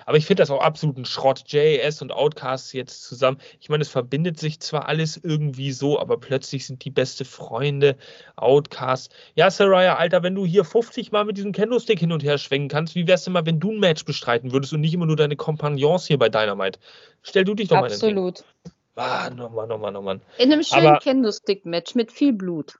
aber ich finde das auch absolut ein Schrott. JS und Outcasts jetzt zusammen. Ich meine, es verbindet sich zwar alles irgendwie so, aber plötzlich sind die beste Freunde. Outcasts. Ja, Saraya, Alter, wenn du hier 50 Mal mit diesem Kendo-Stick hin und her schwenken kannst, wie wär's denn mal, wenn du ein Match bestreiten würdest und nicht immer nur deine Kompagnons hier bei Dynamite? Stell du dich doch absolut. mal Absolut. Ah, nochmal, nochmal, nochmal. In einem schönen Kendo-Stick-Match mit viel Blut.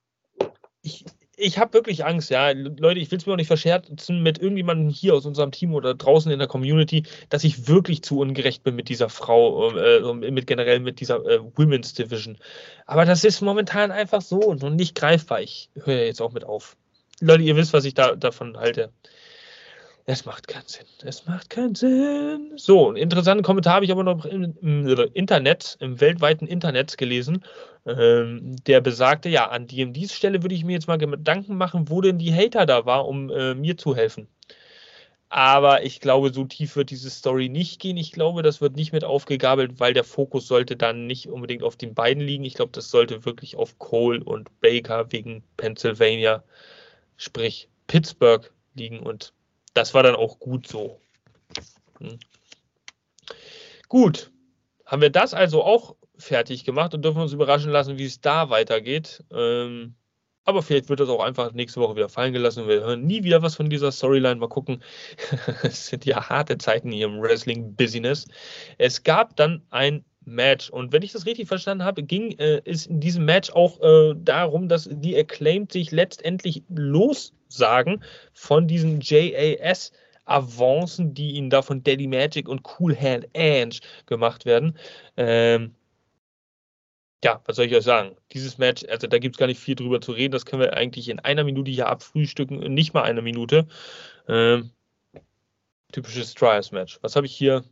Ich, ich habe wirklich Angst, ja. Leute, ich will es mir auch nicht verscherzen mit irgendjemandem hier aus unserem Team oder draußen in der Community, dass ich wirklich zu ungerecht bin mit dieser Frau, äh, mit generell mit dieser äh, Women's Division. Aber das ist momentan einfach so und nicht greifbar. Ich höre jetzt auch mit auf. Leute, ihr wisst, was ich da davon halte. Es macht keinen Sinn. Es macht keinen Sinn. So, einen interessanten Kommentar habe ich aber noch im, Internet, im weltweiten Internet gelesen. Ähm, der besagte, ja, an DMDs Stelle würde ich mir jetzt mal Gedanken machen, wo denn die Hater da war, um äh, mir zu helfen. Aber ich glaube, so tief wird diese Story nicht gehen. Ich glaube, das wird nicht mit aufgegabelt, weil der Fokus sollte dann nicht unbedingt auf den beiden liegen. Ich glaube, das sollte wirklich auf Cole und Baker wegen Pennsylvania, sprich Pittsburgh liegen. Und das war dann auch gut so. Hm. Gut, haben wir das also auch fertig gemacht und dürfen uns überraschen lassen, wie es da weitergeht. Ähm, aber vielleicht wird das auch einfach nächste Woche wieder fallen gelassen. Wir hören nie wieder was von dieser Storyline. Mal gucken. es sind ja harte Zeiten hier im Wrestling-Business. Es gab dann ein Match. Und wenn ich das richtig verstanden habe, ging äh, es in diesem Match auch äh, darum, dass die Acclaimed sich letztendlich lossagen von diesen JAS. Avancen, die ihnen da von Daddy Magic und Cool Hand Ange gemacht werden. Ähm, ja, was soll ich euch sagen? Dieses Match, also da gibt es gar nicht viel drüber zu reden. Das können wir eigentlich in einer Minute hier abfrühstücken. Nicht mal eine Minute. Ähm, typisches Trials-Match. Was habe ich hier?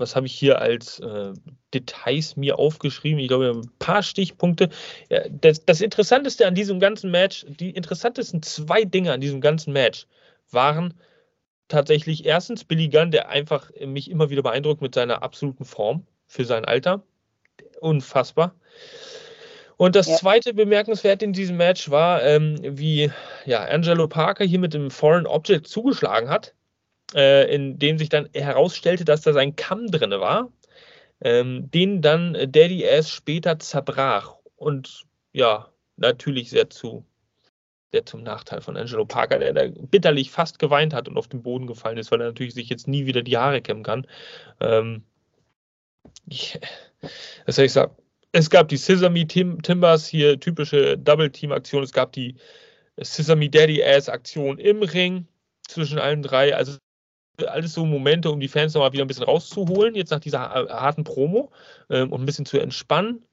Was habe ich hier als äh, Details mir aufgeschrieben? Ich glaube, ein paar Stichpunkte. Ja, das, das, Interessanteste an diesem ganzen Match, die interessantesten zwei Dinge an diesem ganzen Match waren tatsächlich erstens Billy Gunn, der einfach mich immer wieder beeindruckt mit seiner absoluten Form für sein Alter. Unfassbar. Und das ja. zweite bemerkenswert in diesem Match war, ähm, wie ja, Angelo Parker hier mit dem Foreign Object zugeschlagen hat, äh, in dem sich dann herausstellte, dass da sein Kamm drin war, ähm, den dann Daddy Ass später zerbrach. Und ja, natürlich sehr zu sehr zum Nachteil von Angelo Parker, der da bitterlich fast geweint hat und auf den Boden gefallen ist, weil er natürlich sich jetzt nie wieder die Haare kämmen kann. Ähm, ich, was ich sagen? Es gab die Sesame Tim Timbers, hier typische Double-Team-Aktion. Es gab die Sesame Daddy-Ass-Aktion im Ring zwischen allen drei. Also alles so Momente, um die Fans nochmal wieder ein bisschen rauszuholen, jetzt nach dieser harten Promo ähm, und ein bisschen zu entspannen,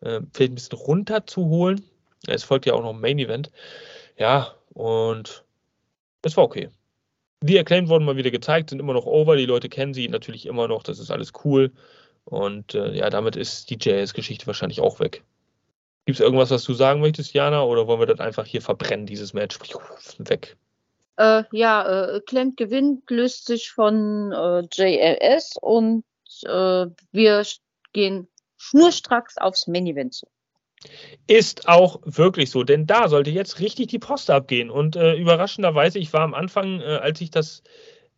äh, vielleicht ein bisschen runterzuholen. Es folgt ja auch noch ein Main Event. Ja, und es war okay. Die Acclaimed wurden mal wieder gezeigt, sind immer noch over. Die Leute kennen sie natürlich immer noch. Das ist alles cool. Und äh, ja, damit ist die JS-Geschichte wahrscheinlich auch weg. Gibt es irgendwas, was du sagen möchtest, Jana? Oder wollen wir das einfach hier verbrennen, dieses Match? Weg. Äh, ja, äh, gewinnt, löst sich von äh, JLS und äh, wir gehen schnurstracks aufs Main Event zu. Ist auch wirklich so, denn da sollte jetzt richtig die Post abgehen. Und äh, überraschenderweise, ich war am Anfang, äh, als ich das,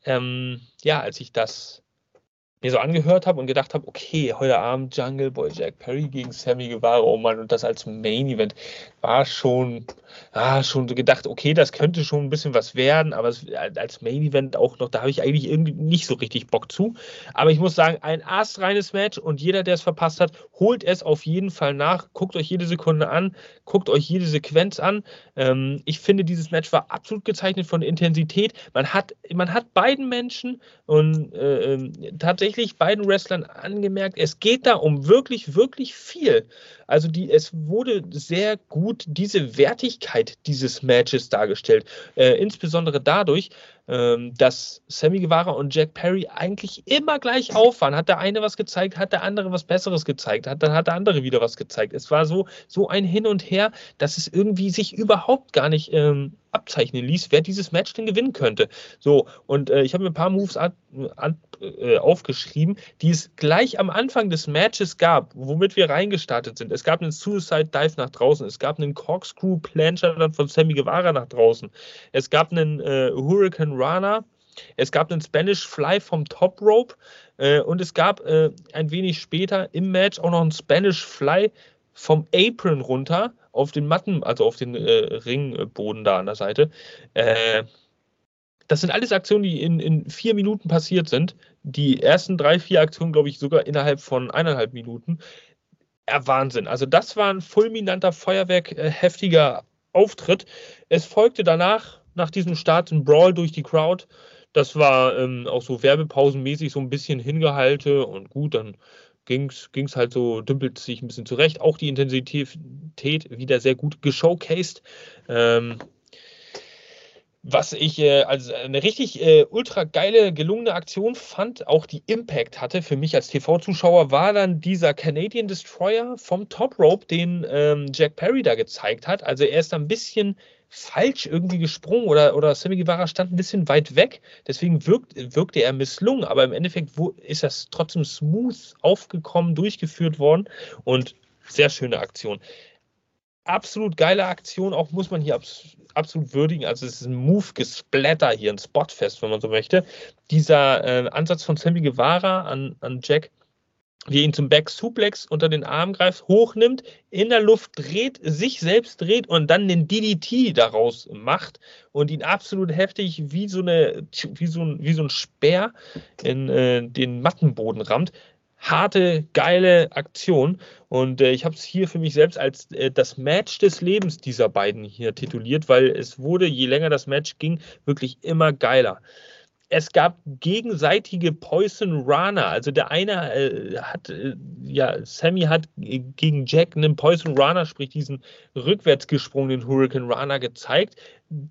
ähm, ja, als ich das mir so angehört habe und gedacht habe, okay, heute Abend Jungle Boy Jack Perry gegen Sammy Guevara, oh Mann, und das als Main Event war schon, ah, schon gedacht, okay, das könnte schon ein bisschen was werden, aber als Main Event auch noch, da habe ich eigentlich irgendwie nicht so richtig Bock zu. Aber ich muss sagen, ein astreines Match und jeder, der es verpasst hat, holt es auf jeden Fall nach, guckt euch jede Sekunde an, guckt euch jede Sequenz an. Ähm, ich finde, dieses Match war absolut gezeichnet von Intensität. Man hat, man hat beiden Menschen und äh, ähm, tatsächlich tatsächlich beiden Wrestlern angemerkt, es geht da um wirklich, wirklich viel. Also die, es wurde sehr gut diese Wertigkeit dieses Matches dargestellt. Äh, insbesondere dadurch, dass Sammy Guevara und Jack Perry eigentlich immer gleich auf waren. Hat der eine was gezeigt, hat der andere was Besseres gezeigt, hat, dann hat der andere wieder was gezeigt. Es war so, so ein Hin und Her, dass es irgendwie sich überhaupt gar nicht ähm, abzeichnen ließ, wer dieses Match denn gewinnen könnte. So, und äh, ich habe mir ein paar Moves an, an, äh, aufgeschrieben, die es gleich am Anfang des Matches gab, womit wir reingestartet sind. Es gab einen Suicide Dive nach draußen, es gab einen Corkscrew Plancher von Sammy Guevara nach draußen, es gab einen äh, Hurricane Rana, es gab einen Spanish Fly vom Top Rope äh, und es gab äh, ein wenig später im Match auch noch einen Spanish Fly vom Apron runter auf den Matten, also auf den äh, Ringboden da an der Seite. Äh, das sind alles Aktionen, die in, in vier Minuten passiert sind. Die ersten drei, vier Aktionen, glaube ich, sogar innerhalb von eineinhalb Minuten. Ja, Wahnsinn. Also das war ein fulminanter Feuerwerk, äh, heftiger Auftritt. Es folgte danach, nach diesem Start, ein Brawl durch die Crowd. Das war ähm, auch so werbepausenmäßig so ein bisschen hingehalte und gut, dann ging es halt so, dümpelt sich ein bisschen zurecht. Auch die Intensität wieder sehr gut geshowcased. Ähm, was ich äh, als eine richtig äh, ultra geile, gelungene Aktion fand, auch die Impact hatte für mich als TV-Zuschauer, war dann dieser Canadian Destroyer vom Top Rope, den ähm, Jack Perry da gezeigt hat. Also er ist ein bisschen falsch irgendwie gesprungen oder, oder Sammy Guevara stand ein bisschen weit weg. Deswegen wirkt, wirkte er misslungen, aber im Endeffekt ist das trotzdem smooth aufgekommen, durchgeführt worden und sehr schöne Aktion. Absolut geile Aktion, auch muss man hier abs absolut würdigen. Also es ist ein Move-Gesplatter hier, ein Spotfest, wenn man so möchte. Dieser äh, Ansatz von Sammy Guevara an, an Jack wie ihn zum Back Suplex unter den Arm greift, hochnimmt, in der Luft dreht, sich selbst dreht und dann den DDT daraus macht und ihn absolut heftig wie so, eine, wie so, ein, wie so ein Speer in äh, den Mattenboden rammt. Harte, geile Aktion. Und äh, ich habe es hier für mich selbst als äh, das Match des Lebens dieser beiden hier tituliert, weil es wurde, je länger das Match ging, wirklich immer geiler es gab gegenseitige Poison Rana. Also der eine äh, hat, äh, ja, Sammy hat gegen Jack einen Poison Rana, sprich diesen rückwärts gesprungenen Hurricane Rana gezeigt.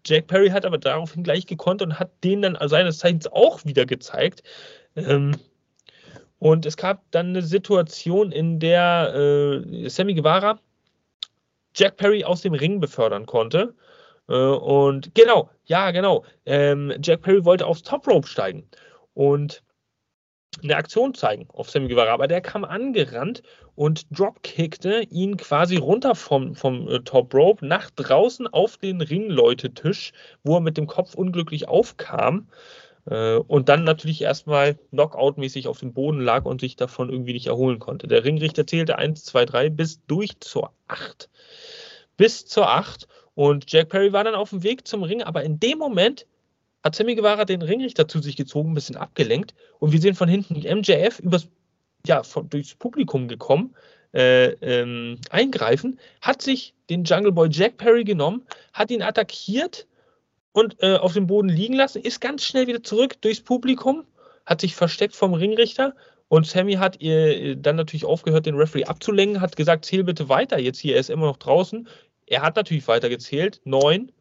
Jack Perry hat aber daraufhin gleich gekonnt und hat den dann seines Zeichens auch wieder gezeigt. Ähm, und es gab dann eine Situation, in der äh, Sammy Guevara Jack Perry aus dem Ring befördern konnte. Äh, und genau, ja, genau. Ähm, Jack Perry wollte aufs Top Rope steigen. Und eine Aktion zeigen auf Sammy Guevara, aber der kam angerannt und dropkickte ihn quasi runter vom, vom äh, Top Rope nach draußen auf den Ringleutetisch, wo er mit dem Kopf unglücklich aufkam äh, und dann natürlich erstmal Knockout-mäßig auf dem Boden lag und sich davon irgendwie nicht erholen konnte. Der Ringrichter zählte 1, 2, 3 bis durch zur 8. Bis zur 8 und Jack Perry war dann auf dem Weg zum Ring, aber in dem Moment hat Sammy Guevara den Ringrichter zu sich gezogen, ein bisschen abgelenkt und wir sehen von hinten MJF übers, ja, von, durchs Publikum gekommen, äh, ähm, eingreifen, hat sich den Jungle Boy Jack Perry genommen, hat ihn attackiert und äh, auf dem Boden liegen lassen, ist ganz schnell wieder zurück durchs Publikum, hat sich versteckt vom Ringrichter und Sammy hat ihr dann natürlich aufgehört, den Referee abzulenken, hat gesagt, zähl bitte weiter, jetzt hier, er ist immer noch draußen. Er hat natürlich weiter gezählt, neun,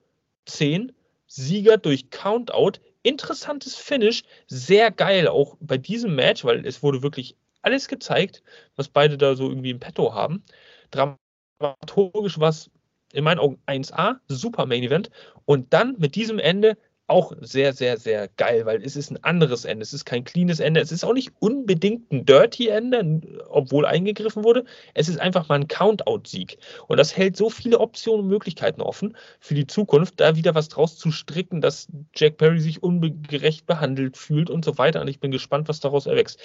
zehn, Sieger durch Countout. Interessantes Finish, sehr geil auch bei diesem Match, weil es wurde wirklich alles gezeigt, was beide da so irgendwie im Petto haben. Dramaturgisch war es in meinen Augen 1A, super Main Event. Und dann mit diesem Ende auch sehr, sehr, sehr geil, weil es ist ein anderes Ende. Es ist kein cleanes Ende. Es ist auch nicht unbedingt ein Dirty Ende, obwohl eingegriffen wurde. Es ist einfach mal ein Countout-Sieg. Und das hält so viele Optionen und Möglichkeiten offen für die Zukunft, da wieder was draus zu stricken, dass Jack Perry sich ungerecht behandelt fühlt und so weiter. Und ich bin gespannt, was daraus erwächst.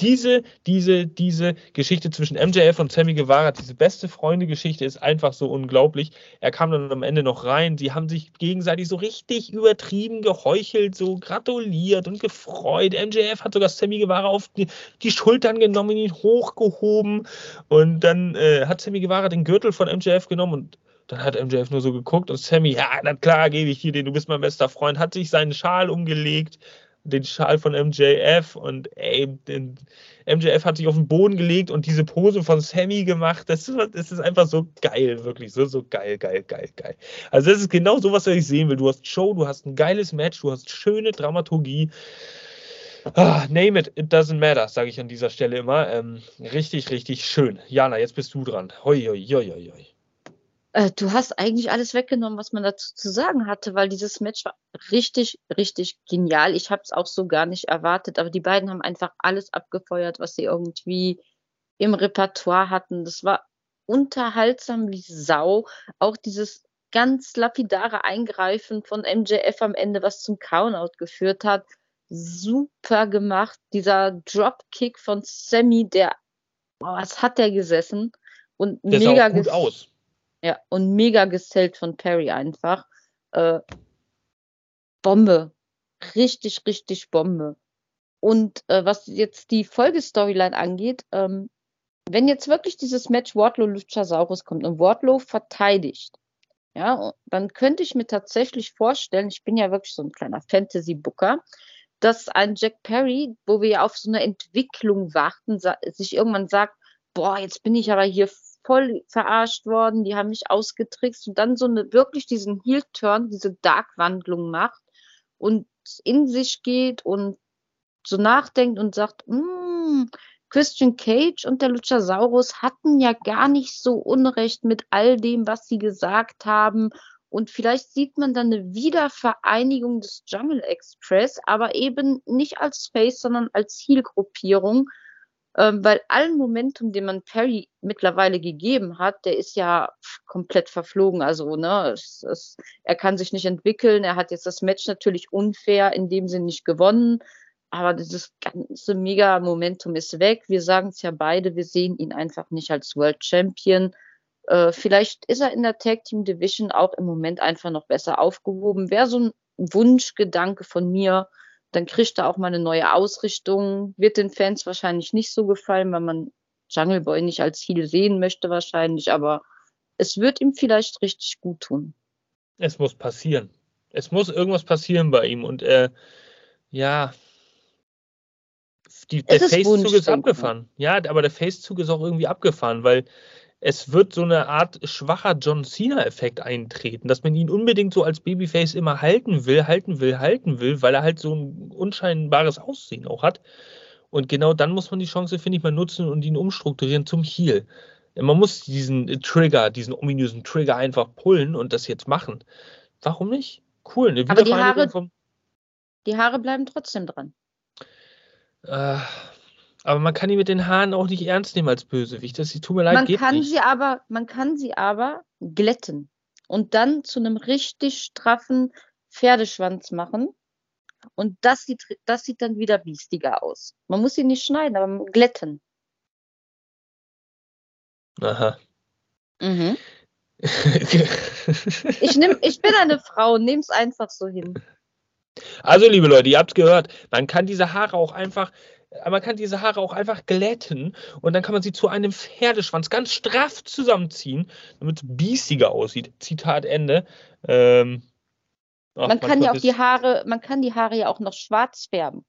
Diese, diese, diese Geschichte zwischen MJF und Sammy Guevara, diese beste Freunde-Geschichte ist einfach so unglaublich. Er kam dann am Ende noch rein. Sie haben sich gegenseitig so richtig übertrieben übertrieben geheuchelt, so gratuliert und gefreut. MJF hat sogar Sammy Guevara auf die, die Schultern genommen, ihn hochgehoben und dann äh, hat Sammy Guevara den Gürtel von MJF genommen und dann hat MJF nur so geguckt und Sammy, ja, na klar, gebe ich dir den, du bist mein bester Freund, hat sich seinen Schal umgelegt, den Schal von MJF und ey, den, MJF hat sich auf den Boden gelegt und diese Pose von Sammy gemacht. Das ist, das ist einfach so geil, wirklich. So, so geil, geil, geil, geil. Also, das ist genau so, was ich sehen will. Du hast Show, du hast ein geiles Match, du hast schöne Dramaturgie. Ah, name it, it doesn't matter, sage ich an dieser Stelle immer. Ähm, richtig, richtig schön. Jana, jetzt bist du dran. Hoi, hoi, hoi, hoi. Äh, du hast eigentlich alles weggenommen, was man dazu zu sagen hatte, weil dieses Match war richtig, richtig genial. Ich habe es auch so gar nicht erwartet, aber die beiden haben einfach alles abgefeuert, was sie irgendwie im Repertoire hatten. Das war unterhaltsam wie Sau. Auch dieses ganz lapidare Eingreifen von MJF am Ende, was zum Countout geführt hat. Super gemacht. Dieser Dropkick von Sammy, der, oh, was hat der gesessen? Und der mega sah auch gut aus. Ja, und mega gesellt von Perry einfach. Äh, Bombe. Richtig, richtig Bombe. Und äh, was jetzt die Folgestoryline angeht, ähm, wenn jetzt wirklich dieses Match Wardlow Luchasaurus kommt und Wardlow verteidigt, ja, dann könnte ich mir tatsächlich vorstellen, ich bin ja wirklich so ein kleiner Fantasy-Booker, dass ein Jack Perry, wo wir ja auf so eine Entwicklung warten, sich irgendwann sagt, boah, jetzt bin ich aber hier voll verarscht worden, die haben mich ausgetrickst und dann so eine wirklich diesen Heel-Turn, diese Dark-Wandlung macht und in sich geht und so nachdenkt und sagt, mm, Christian Cage und der Luchasaurus hatten ja gar nicht so Unrecht mit all dem, was sie gesagt haben. Und vielleicht sieht man dann eine Wiedervereinigung des Jungle Express, aber eben nicht als Face, sondern als Heel-Gruppierung ähm, weil allen Momentum, den man Perry mittlerweile gegeben hat, der ist ja komplett verflogen. Also, ne, es, es, er kann sich nicht entwickeln. Er hat jetzt das Match natürlich unfair in dem Sinne nicht gewonnen. Aber dieses ganze Mega-Momentum ist weg. Wir sagen es ja beide, wir sehen ihn einfach nicht als World Champion. Äh, vielleicht ist er in der Tag Team Division auch im Moment einfach noch besser aufgehoben. Wäre so ein Wunschgedanke von mir, dann kriegt er auch mal eine neue Ausrichtung. Wird den Fans wahrscheinlich nicht so gefallen, weil man Jungle Boy nicht als Heel sehen möchte wahrscheinlich, aber es wird ihm vielleicht richtig gut tun. Es muss passieren. Es muss irgendwas passieren bei ihm und äh, ja, die, der Facezug ist abgefahren. Ja, aber der Facezug ist auch irgendwie abgefahren, weil es wird so eine Art schwacher John Cena-Effekt eintreten, dass man ihn unbedingt so als Babyface immer halten will, halten will, halten will, weil er halt so ein unscheinbares Aussehen auch hat. Und genau dann muss man die Chance, finde ich, mal nutzen und ihn umstrukturieren zum Heel. Man muss diesen Trigger, diesen ominösen Trigger einfach pullen und das jetzt machen. Warum nicht? Cool. Aber die Haare, die Haare bleiben trotzdem dran. Äh, Aber man kann die mit den Haaren auch nicht ernst nehmen als Bösewicht. Das tut mir leid, Man geht kann nicht. sie aber, man kann sie aber glätten und dann zu einem richtig straffen Pferdeschwanz machen. Und das sieht, das sieht dann wieder biestiger aus. Man muss sie nicht schneiden, aber glätten. Aha. Mhm. Ich, nehm, ich bin eine Frau, nehm's einfach so hin. Also, liebe Leute, ihr habt gehört, man kann diese Haare auch einfach, man kann diese Haare auch einfach glätten und dann kann man sie zu einem Pferdeschwanz ganz straff zusammenziehen, damit es biestiger aussieht. Zitat Ende. Ähm, ach, Man kann ja auch die Haare, man kann die Haare ja auch noch schwarz färben.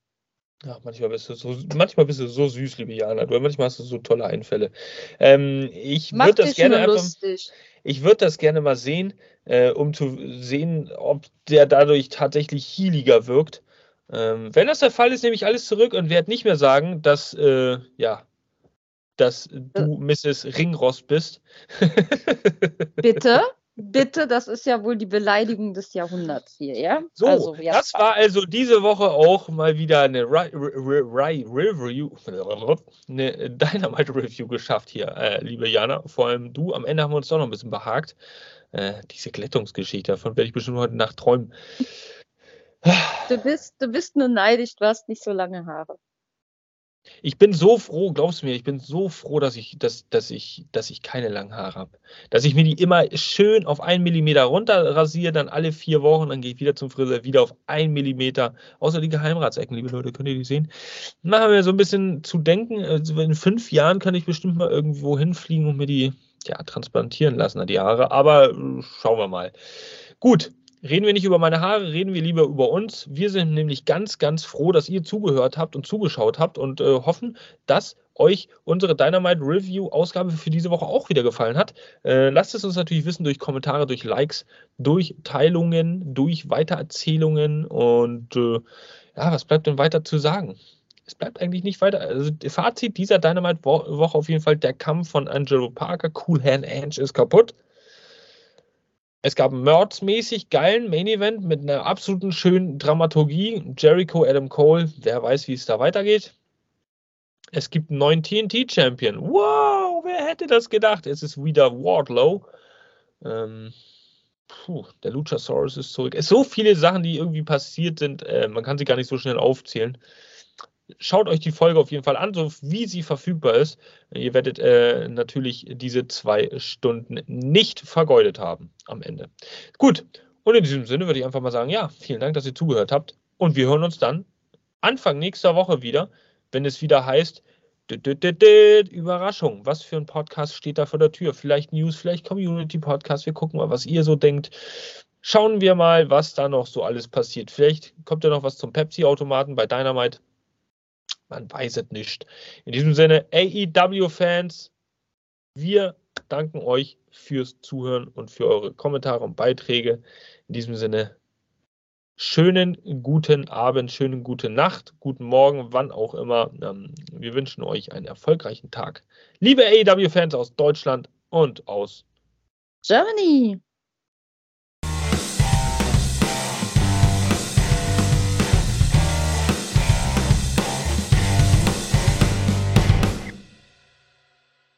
Ja, manchmal bist du so, manchmal bist du so süß, liebe Jana. Du, manchmal hast du so tolle Einfälle. Ähm, ich würde das gerne einfach, lustig. ich würde das gerne mal sehen, äh, um zu sehen, ob der dadurch tatsächlich healiger wirkt. Ähm, wenn das der Fall ist, nehme ich alles zurück und werde nicht mehr sagen, dass, äh, ja, dass Äh. du Mrs. Ringrost bist. Bitte, bitte, das ist ja wohl die Beleidigung des Jahrhunderts hier, ja? So, also, ja, das war also diese Woche auch mal wieder eine Ri- Ri- Ri- Review, eine Dynamite Review geschafft hier, äh, liebe Jana. Vor allem du, am Ende haben wir uns doch noch ein bisschen behagt. Äh, diese Glättungsgeschichte, davon werde ich bestimmt heute Nacht träumen. Du bist, du bist nur neidisch, du hast nicht so lange Haare. Ich bin so froh, glaubst mir, ich bin so froh, dass ich, dass, dass ich, dass ich keine langen Haare habe. Dass ich mir die immer schön auf einen Millimeter runter rasiere, dann alle vier Wochen, dann gehe ich wieder zum Friseur, wieder auf einen Millimeter. Außer die Geheimratsecken, liebe Leute, könnt ihr die sehen? Machen wir so ein bisschen zu denken. Also in fünf Jahren kann ich bestimmt mal irgendwo hinfliegen und mir die ja, transplantieren lassen, die Haare. Aber äh, schauen wir mal. Gut, Reden wir nicht über meine Haare, reden wir lieber über uns. Wir sind nämlich ganz, ganz froh, dass ihr zugehört habt und zugeschaut habt und äh, hoffen, dass euch unsere Dynamite Review Ausgabe für diese Woche auch wieder gefallen hat. Äh, lasst es uns natürlich wissen durch Kommentare, durch Likes, durch Teilungen, durch Weitererzählungen und äh, ja, was bleibt denn weiter zu sagen? Es bleibt eigentlich nicht weiter. Also, Fazit dieser Dynamite-Woche auf jeden Fall: der Kampf von Angelo Parker, Cool Hand Ange ist kaputt. Es gab einen Mördsmäßig geilen Main Event mit einer absoluten schönen Dramaturgie. Jericho, Adam Cole, wer weiß, wie es da weitergeht. Es gibt einen neuen TNT-Champion. Wow, wer hätte das gedacht? Es ist wieder Wardlow. Ähm, puh, der Luchasaurus ist zurück. Es sind so viele Sachen, die irgendwie passiert sind. Äh, man kann sie gar nicht so schnell aufzählen. Schaut euch die Folge auf jeden Fall an, so wie sie verfügbar ist. Ihr werdet äh, natürlich diese zwei Stunden nicht vergeudet haben am Ende. Gut, und in diesem Sinne würde ich einfach mal sagen, ja, vielen Dank, dass ihr zugehört habt. Und wir hören uns dann Anfang nächster Woche wieder, wenn es wieder heißt, Überraschung. Was für ein Podcast steht da vor der Tür? Vielleicht News, vielleicht Community Podcast. Wir gucken mal, was ihr so denkt. Schauen wir mal, was da noch so alles passiert. Vielleicht kommt ja noch was zum Pepsi-Automaten bei Dynamite. Man weiß es nicht. In diesem Sinne, AEW-Fans, wir danken euch fürs Zuhören und für eure Kommentare und Beiträge. In diesem Sinne, schönen guten Abend, schönen gute Nacht, guten Morgen, wann auch immer. Ähm, Wir wünschen euch einen erfolgreichen Tag. Liebe AEW-Fans aus Deutschland und aus Germany!